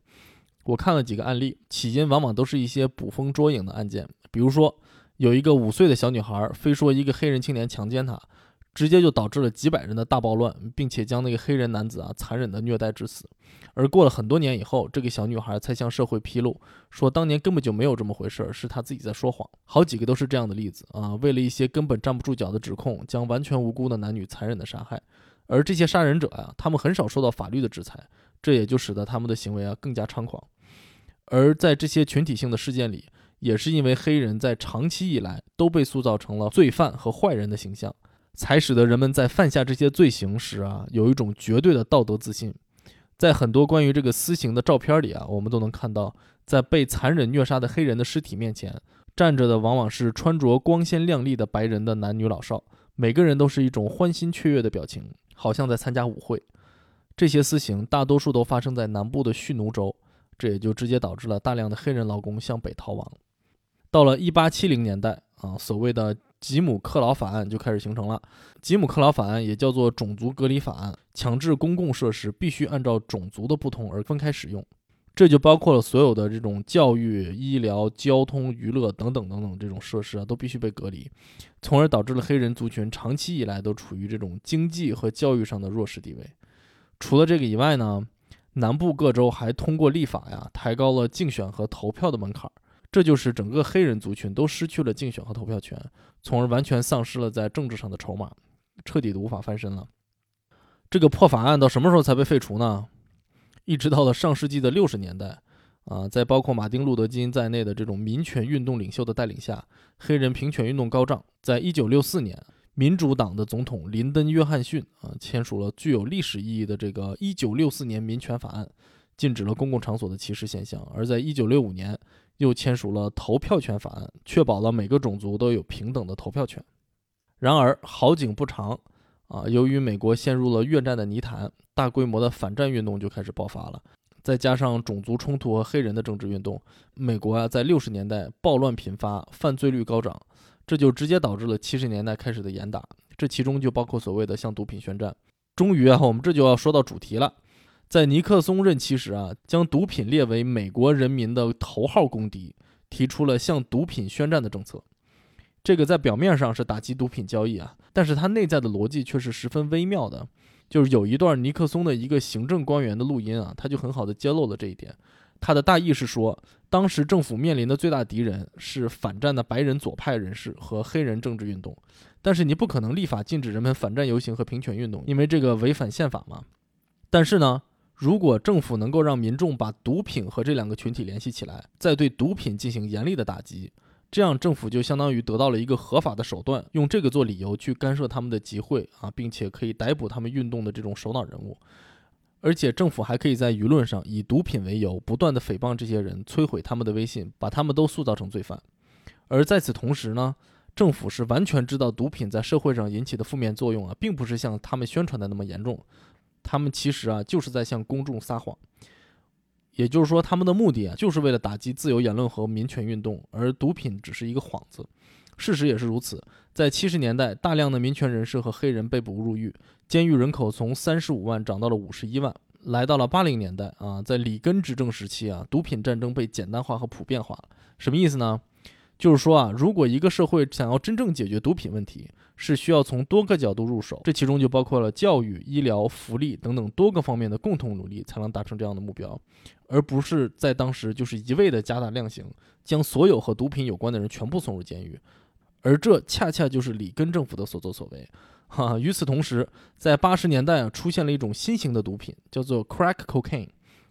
我看了几个案例，起因往往都是一些捕风捉影的案件，比如说有一个五岁的小女孩，非说一个黑人青年强奸她。直接就导致了几百人的大暴乱，并且将那个黑人男子啊残忍的虐待致死。而过了很多年以后，这个小女孩才向社会披露，说当年根本就没有这么回事，是她自己在说谎。好几个都是这样的例子啊！为了一些根本站不住脚的指控，将完全无辜的男女残忍的杀害。而这些杀人者呀，他们很少受到法律的制裁，这也就使得他们的行为啊更加猖狂。而在这些群体性的事件里，也是因为黑人在长期以来都被塑造成了罪犯和坏人的形象。才使得人们在犯下这些罪行时啊，有一种绝对的道德自信。在很多关于这个私刑的照片里啊，我们都能看到，在被残忍虐杀的黑人的尸体面前，站着的往往是穿着光鲜亮丽的白人的男女老少，每个人都是一种欢欣雀跃的表情，好像在参加舞会。这些私刑大多数都发生在南部的蓄奴州，这也就直接导致了大量的黑人劳工向北逃亡。到了1870年代啊，所谓的。吉姆克劳法案就开始形成了。吉姆克劳法案也叫做种族隔离法案，强制公共设施必须按照种族的不同而分开使用。这就包括了所有的这种教育、医疗、交通、娱乐等等等等这种设施啊，都必须被隔离，从而导致了黑人族群长期以来都处于这种经济和教育上的弱势地位。除了这个以外呢，南部各州还通过立法呀，抬高了竞选和投票的门槛儿。这就是整个黑人族群都失去了竞选和投票权，从而完全丧失了在政治上的筹码，彻底的无法翻身了。这个破法案到什么时候才被废除呢？一直到了上世纪的六十年代，啊，在包括马丁·路德·金在内的这种民权运动领袖的带领下，黑人平权运动高涨。在一九六四年，民主党的总统林登·约翰逊啊签署了具有历史意义的这个一九六四年民权法案，禁止了公共场所的歧视现象。而在一九六五年，又签署了投票权法案，确保了每个种族都有平等的投票权。然而好景不长，啊，由于美国陷入了越战的泥潭，大规模的反战运动就开始爆发了。再加上种族冲突和黑人的政治运动，美国啊，在六十年代暴乱频发，犯罪率高涨，这就直接导致了七十年代开始的严打。这其中就包括所谓的向毒品宣战。终于啊，我们这就要说到主题了。在尼克松任期时啊，将毒品列为美国人民的头号公敌，提出了向毒品宣战的政策。这个在表面上是打击毒品交易啊，但是它内在的逻辑却是十分微妙的。就是有一段尼克松的一个行政官员的录音啊，他就很好的揭露了这一点。他的大意是说，当时政府面临的最大敌人是反战的白人左派人士和黑人政治运动，但是你不可能立法禁止人们反战游行和平权运动，因为这个违反宪法嘛。但是呢，如果政府能够让民众把毒品和这两个群体联系起来，再对毒品进行严厉的打击，这样政府就相当于得到了一个合法的手段，用这个做理由去干涉他们的集会啊，并且可以逮捕他们运动的这种首脑人物。而且政府还可以在舆论上以毒品为由，不断的诽谤这些人，摧毁他们的威信，把他们都塑造成罪犯。而在此同时呢，政府是完全知道毒品在社会上引起的负面作用啊，并不是像他们宣传的那么严重。他们其实啊，就是在向公众撒谎。也就是说，他们的目的啊，就是为了打击自由言论和民权运动，而毒品只是一个幌子。事实也是如此，在七十年代，大量的民权人士和黑人被捕入狱，监狱人口从三十五万涨到了五十一万。来到了八零年代啊，在里根执政时期啊，毒品战争被简单化和普遍化了。什么意思呢？就是说啊，如果一个社会想要真正解决毒品问题，是需要从多个角度入手，这其中就包括了教育、医疗、福利等等多个方面的共同努力，才能达成这样的目标，而不是在当时就是一味的加大量刑，将所有和毒品有关的人全部送入监狱。而这恰恰就是里根政府的所作所为，哈。与此同时，在八十年代啊，出现了一种新型的毒品，叫做 crack cocaine，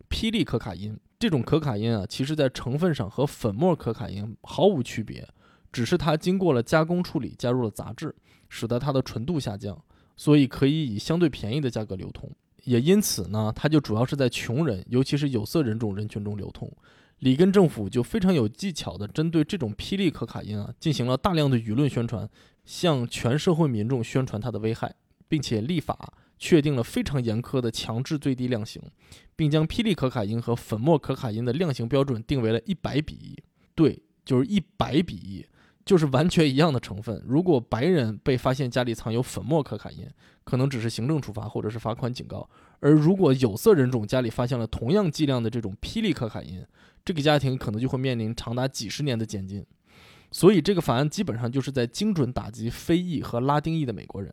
霹雳可卡因。这种可卡因啊，其实在成分上和粉末可卡因毫无区别，只是它经过了加工处理，加入了杂质，使得它的纯度下降，所以可以以相对便宜的价格流通。也因此呢，它就主要是在穷人，尤其是有色人种人群中流通。里根政府就非常有技巧地针对这种霹雳可卡因啊，进行了大量的舆论宣传，向全社会民众宣传它的危害，并且立法确定了非常严苛的强制最低量刑，并将霹雳可卡因和粉末可卡因的量刑标准定为了一百比一。对，就是一百比一，就是完全一样的成分。如果白人被发现家里藏有粉末可卡因，可能只是行政处罚或者是罚款警告；而如果有色人种家里发现了同样剂量的这种霹雳可卡因，这个家庭可能就会面临长达几十年的监禁，所以这个法案基本上就是在精准打击非裔和拉丁裔的美国人。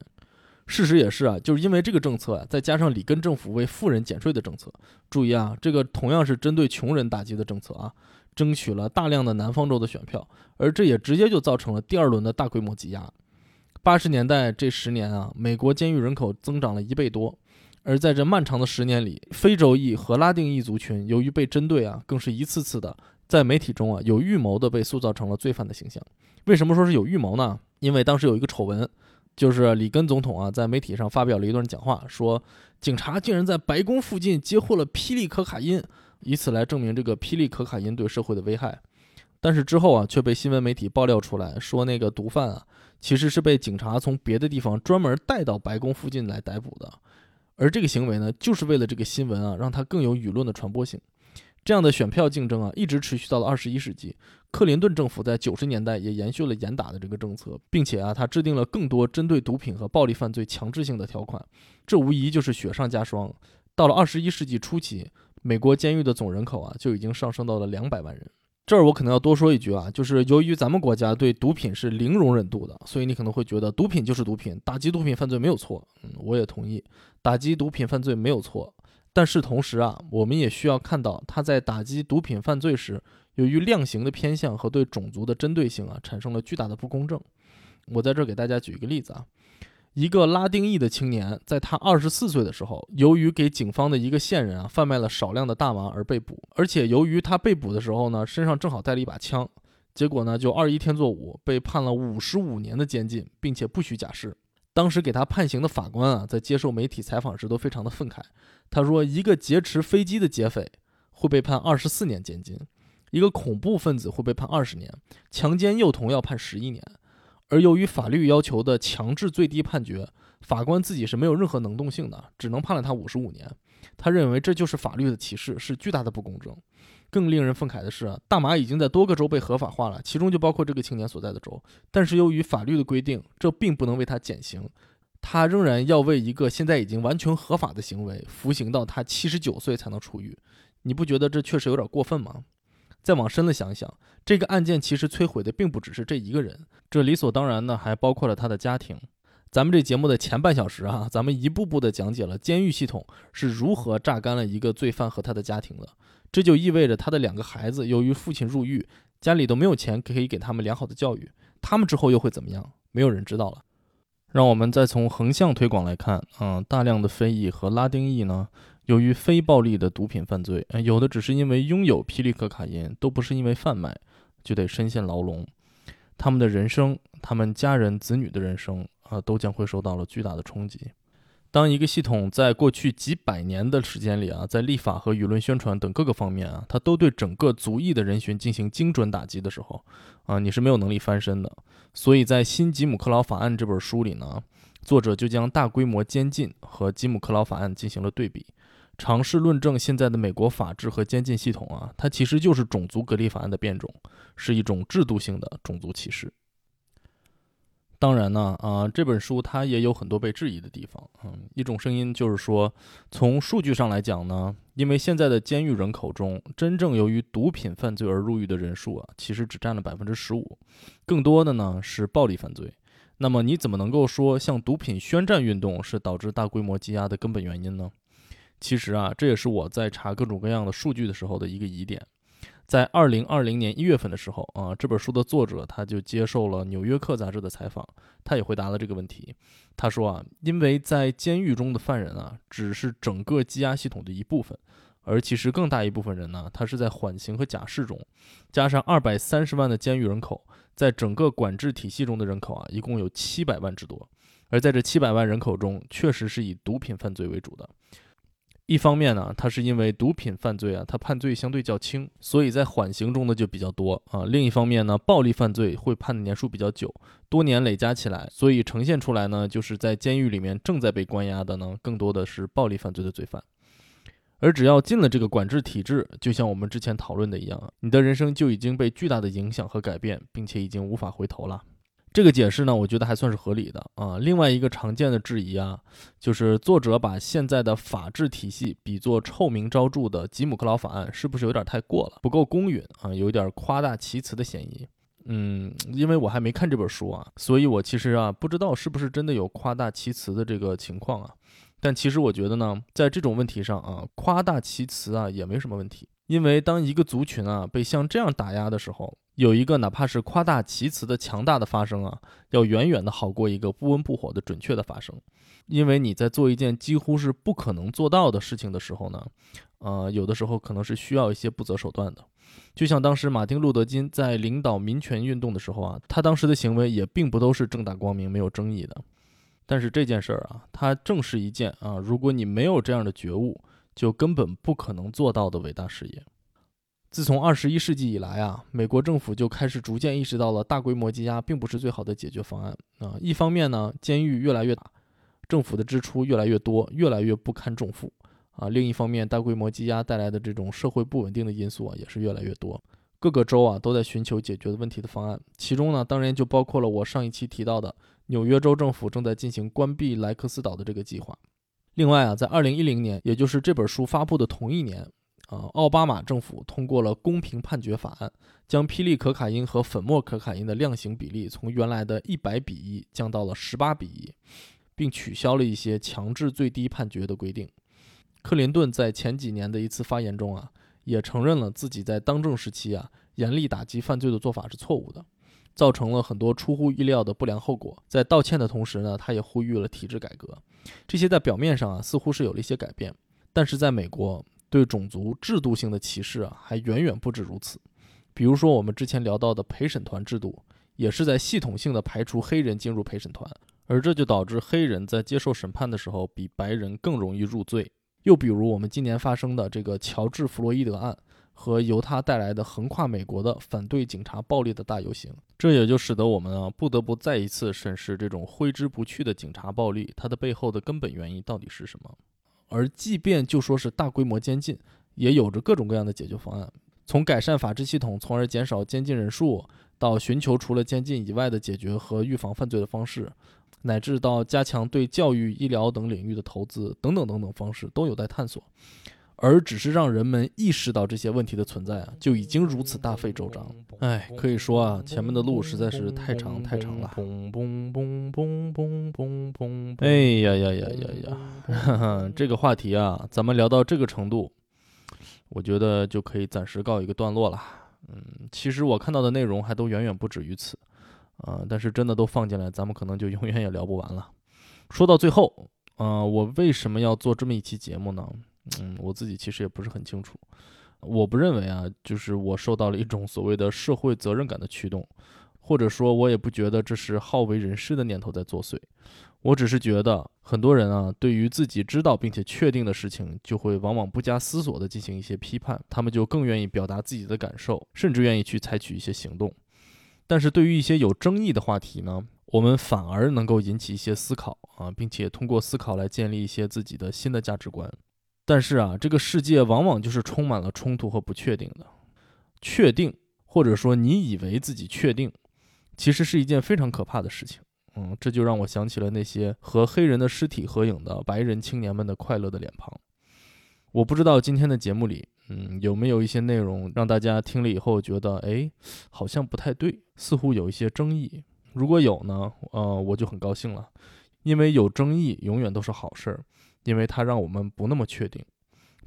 事实也是啊，就是因为这个政策啊，再加上里根政府为富人减税的政策，注意啊，这个同样是针对穷人打击的政策啊，争取了大量的南方州的选票，而这也直接就造成了第二轮的大规模挤压。八十年代这十年啊，美国监狱人口增长了一倍多。而在这漫长的十年里，非洲裔和拉丁裔族群由于被针对啊，更是一次次的在媒体中啊有预谋的被塑造成了罪犯的形象。为什么说是有预谋呢？因为当时有一个丑闻，就是里根总统啊在媒体上发表了一段讲话，说警察竟然在白宫附近截获了霹雳可卡因，以此来证明这个霹雳可卡因对社会的危害。但是之后啊却被新闻媒体爆料出来，说那个毒贩啊其实是被警察从别的地方专门带到白宫附近来逮捕的。而这个行为呢，就是为了这个新闻啊，让它更有舆论的传播性。这样的选票竞争啊，一直持续到了二十一世纪。克林顿政府在九十年代也延续了严打的这个政策，并且啊，他制定了更多针对毒品和暴力犯罪强制性的条款。这无疑就是雪上加霜。到了二十一世纪初期，美国监狱的总人口啊，就已经上升到了两百万人。这儿我可能要多说一句啊，就是由于咱们国家对毒品是零容忍度的，所以你可能会觉得毒品就是毒品，打击毒品犯罪没有错。嗯，我也同意，打击毒品犯罪没有错。但是同时啊，我们也需要看到，他在打击毒品犯罪时，由于量刑的偏向和对种族的针对性啊，产生了巨大的不公正。我在这儿给大家举一个例子啊。一个拉丁裔的青年，在他二十四岁的时候，由于给警方的一个线人啊贩卖了少量的大麻而被捕，而且由于他被捕的时候呢，身上正好带了一把枪，结果呢就二一天作五，被判了五十五年的监禁，并且不许假释。当时给他判刑的法官啊，在接受媒体采访时都非常的愤慨，他说：“一个劫持飞机的劫匪会被判二十四年监禁，一个恐怖分子会被判二十年，强奸幼童要判十一年。”而由于法律要求的强制最低判决，法官自己是没有任何能动性的，只能判了他五十五年。他认为这就是法律的歧视，是巨大的不公正。更令人愤慨的是，大麻已经在多个州被合法化了，其中就包括这个青年所在的州。但是由于法律的规定，这并不能为他减刑，他仍然要为一个现在已经完全合法的行为服刑到他七十九岁才能出狱。你不觉得这确实有点过分吗？再往深了想想，这个案件其实摧毁的并不只是这一个人，这理所当然呢，还包括了他的家庭。咱们这节目的前半小时啊，咱们一步步的讲解了监狱系统是如何榨干了一个罪犯和他的家庭的。这就意味着他的两个孩子由于父亲入狱，家里都没有钱可以给他们良好的教育，他们之后又会怎么样？没有人知道了。让我们再从横向推广来看，嗯，大量的非裔和拉丁裔呢，由于非暴力的毒品犯罪，有的只是因为拥有霹雳可卡因，都不是因为贩卖，就得深陷牢笼。他们的人生，他们家人子女的人生。啊，都将会受到了巨大的冲击。当一个系统在过去几百年的时间里啊，在立法和舆论宣传等各个方面啊，它都对整个族裔的人群进行精准打击的时候，啊，你是没有能力翻身的。所以在《新吉姆克劳法案》这本书里呢，作者就将大规模监禁和吉姆克劳法案进行了对比，尝试论证现在的美国法治和监禁系统啊，它其实就是种族隔离法案的变种，是一种制度性的种族歧视。当然呢，啊，这本书它也有很多被质疑的地方。嗯，一种声音就是说，从数据上来讲呢，因为现在的监狱人口中，真正由于毒品犯罪而入狱的人数啊，其实只占了百分之十五，更多的呢是暴力犯罪。那么你怎么能够说向毒品宣战运动是导致大规模积压的根本原因呢？其实啊，这也是我在查各种各样的数据的时候的一个疑点。在二零二零年一月份的时候啊，这本书的作者他就接受了《纽约客》杂志的采访，他也回答了这个问题。他说啊，因为在监狱中的犯人啊，只是整个羁押系统的一部分，而其实更大一部分人呢，他是在缓刑和假释中。加上二百三十万的监狱人口，在整个管制体系中的人口啊，一共有七百万之多。而在这七百万人口中，确实是以毒品犯罪为主的。一方面呢，他是因为毒品犯罪啊，他判罪相对较轻，所以在缓刑中的就比较多啊。另一方面呢，暴力犯罪会判的年数比较久，多年累加起来，所以呈现出来呢，就是在监狱里面正在被关押的呢，更多的是暴力犯罪的罪犯。而只要进了这个管制体制，就像我们之前讨论的一样，你的人生就已经被巨大的影响和改变，并且已经无法回头了。这个解释呢，我觉得还算是合理的啊。另外一个常见的质疑啊，就是作者把现在的法治体系比作臭名昭著的吉姆克劳法案，是不是有点太过了，不够公允啊，有点夸大其词的嫌疑？嗯，因为我还没看这本书啊，所以我其实啊不知道是不是真的有夸大其词的这个情况啊。但其实我觉得呢，在这种问题上啊，夸大其词啊也没什么问题，因为当一个族群啊被像这样打压的时候。有一个哪怕是夸大其词的强大的发生啊，要远远的好过一个不温不火的准确的发生，因为你在做一件几乎是不可能做到的事情的时候呢，呃，有的时候可能是需要一些不择手段的。就像当时马丁路德金在领导民权运动的时候啊，他当时的行为也并不都是正大光明、没有争议的。但是这件事儿啊，它正是一件啊，如果你没有这样的觉悟，就根本不可能做到的伟大事业。自从二十一世纪以来啊，美国政府就开始逐渐意识到了大规模羁押并不是最好的解决方案啊。一方面呢，监狱越来越大，政府的支出越来越多，越来越不堪重负啊。另一方面，大规模羁押带来的这种社会不稳定的因素啊，也是越来越多。各个州啊都在寻求解决问题的方案，其中呢，当然就包括了我上一期提到的纽约州政府正在进行关闭莱克斯岛的这个计划。另外啊，在二零一零年，也就是这本书发布的同一年。啊，奥巴马政府通过了公平判决法案，将霹雳可卡因和粉末可卡因的量刑比例从原来的一百比一降到了十八比一，并取消了一些强制最低判决的规定。克林顿在前几年的一次发言中啊，也承认了自己在当政时期啊，严厉打击犯罪的做法是错误的，造成了很多出乎意料的不良后果。在道歉的同时呢，他也呼吁了体制改革。这些在表面上啊，似乎是有了一些改变，但是在美国。对种族制度性的歧视啊，还远远不止如此。比如说，我们之前聊到的陪审团制度，也是在系统性的排除黑人进入陪审团，而这就导致黑人在接受审判的时候比白人更容易入罪。又比如，我们今年发生的这个乔治·弗洛伊德案和由他带来的横跨美国的反对警察暴力的大游行，这也就使得我们啊不得不再一次审视这种挥之不去的警察暴力，它的背后的根本原因到底是什么。而即便就说是大规模监禁，也有着各种各样的解决方案，从改善法治系统，从而减少监禁人数，到寻求除了监禁以外的解决和预防犯罪的方式，乃至到加强对教育、医疗等领域的投资等等等等方式，都有待探索。而只是让人们意识到这些问题的存在啊，就已经如此大费周章。哎，可以说啊，前面的路实在是太长太长了。哎呀呀呀呀呀！这个话题啊，咱们聊到这个程度，我觉得就可以暂时告一个段落了。嗯，其实我看到的内容还都远远不止于此，啊，但是真的都放进来，咱们可能就永远也聊不完了。说到最后，啊，我为什么要做这么一期节目呢？嗯，我自己其实也不是很清楚。我不认为啊，就是我受到了一种所谓的社会责任感的驱动，或者说，我也不觉得这是好为人师的念头在作祟。我只是觉得，很多人啊，对于自己知道并且确定的事情，就会往往不加思索地进行一些批判，他们就更愿意表达自己的感受，甚至愿意去采取一些行动。但是对于一些有争议的话题呢，我们反而能够引起一些思考啊，并且通过思考来建立一些自己的新的价值观。但是啊，这个世界往往就是充满了冲突和不确定的。确定，或者说你以为自己确定，其实是一件非常可怕的事情。嗯，这就让我想起了那些和黑人的尸体合影的白人青年们的快乐的脸庞。我不知道今天的节目里，嗯，有没有一些内容让大家听了以后觉得，哎，好像不太对，似乎有一些争议。如果有呢，呃，我就很高兴了，因为有争议永远都是好事儿。因为它让我们不那么确定，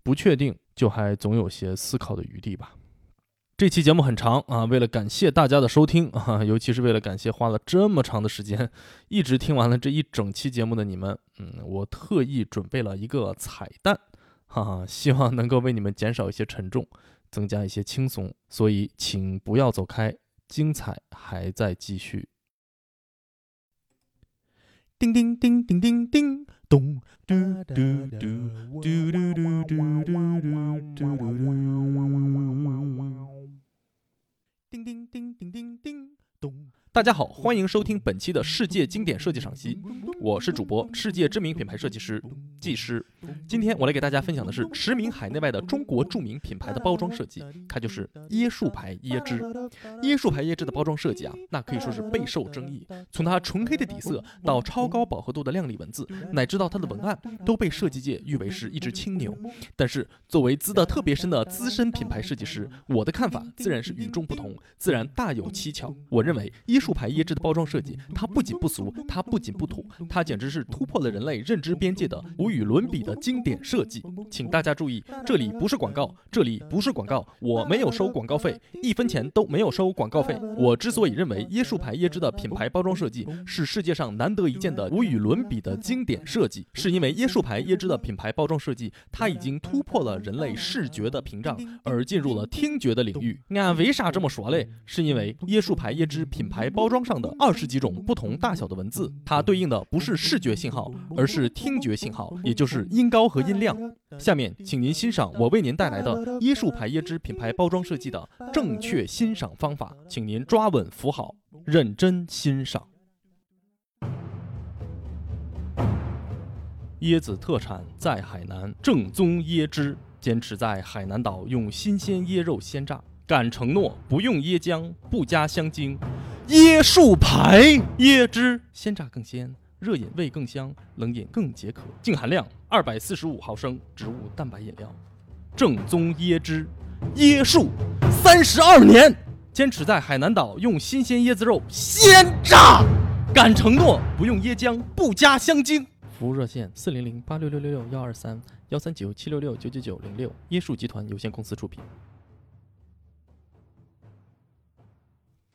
不确定就还总有些思考的余地吧。这期节目很长啊，为了感谢大家的收听啊，尤其是为了感谢花了这么长的时间一直听完了这一整期节目的你们，嗯，我特意准备了一个彩蛋，哈哈，希望能够为你们减少一些沉重，增加一些轻松。所以请不要走开，精彩还在继续。叮叮叮叮叮叮。Do, do, do, do, do, do, do, do, do, do, do. Ding, ding, ding, ding, ding, ding. Dun, 大家好，欢迎收听本期的世界经典设计赏析，我是主播世界知名品牌设计师技师。今天我来给大家分享的是驰名海内外的中国著名品牌的包装设计，它就是椰树牌椰汁。椰树牌椰汁的包装设计啊，那可以说是备受争议。从它纯黑的底色到超高饱和度的亮丽文字，乃至到它的文案，都被设计界誉为是一只青牛。但是作为资的特别深的资深品牌设计师，我的看法自然是与众不同，自然大有蹊跷。我认为椰。树牌椰汁的包装设计，它不仅不俗，它不仅不土，它简直是突破了人类认知边界的无与伦比的经典设计。请大家注意，这里不是广告，这里不是广告，我没有收广告费，一分钱都没有收广告费。我之所以认为椰树牌椰汁的品牌包装设计是世界上难得一见的无与伦比的经典设计，是因为椰树牌椰汁的品牌包装设计，它已经突破了人类视觉的屏障，而进入了听觉的领域。俺为啥这么说嘞？是因为椰树牌椰汁品牌。包装上的二十几种不同大小的文字，它对应的不是视觉信号，而是听觉信号，也就是音高和音量。下面，请您欣赏我为您带来的椰树牌椰汁品牌包装设计的正确欣赏方法，请您抓稳扶好，认真欣赏。椰子特产在海南，正宗椰汁，坚持在海南岛用新鲜椰肉鲜榨，敢承诺不用椰浆，不加香精。椰树牌椰汁，鲜榨更鲜，热饮味更香，冷饮更解渴。净含量二百四十五毫升植物蛋白饮料，正宗椰汁，椰树三十二年，坚持在海南岛用新鲜椰子肉鲜榨，敢承诺不用椰浆，不加香精。服务热线：四零零八六六六六幺二三幺三九七六六九九九零六，椰树集团有限公司出品。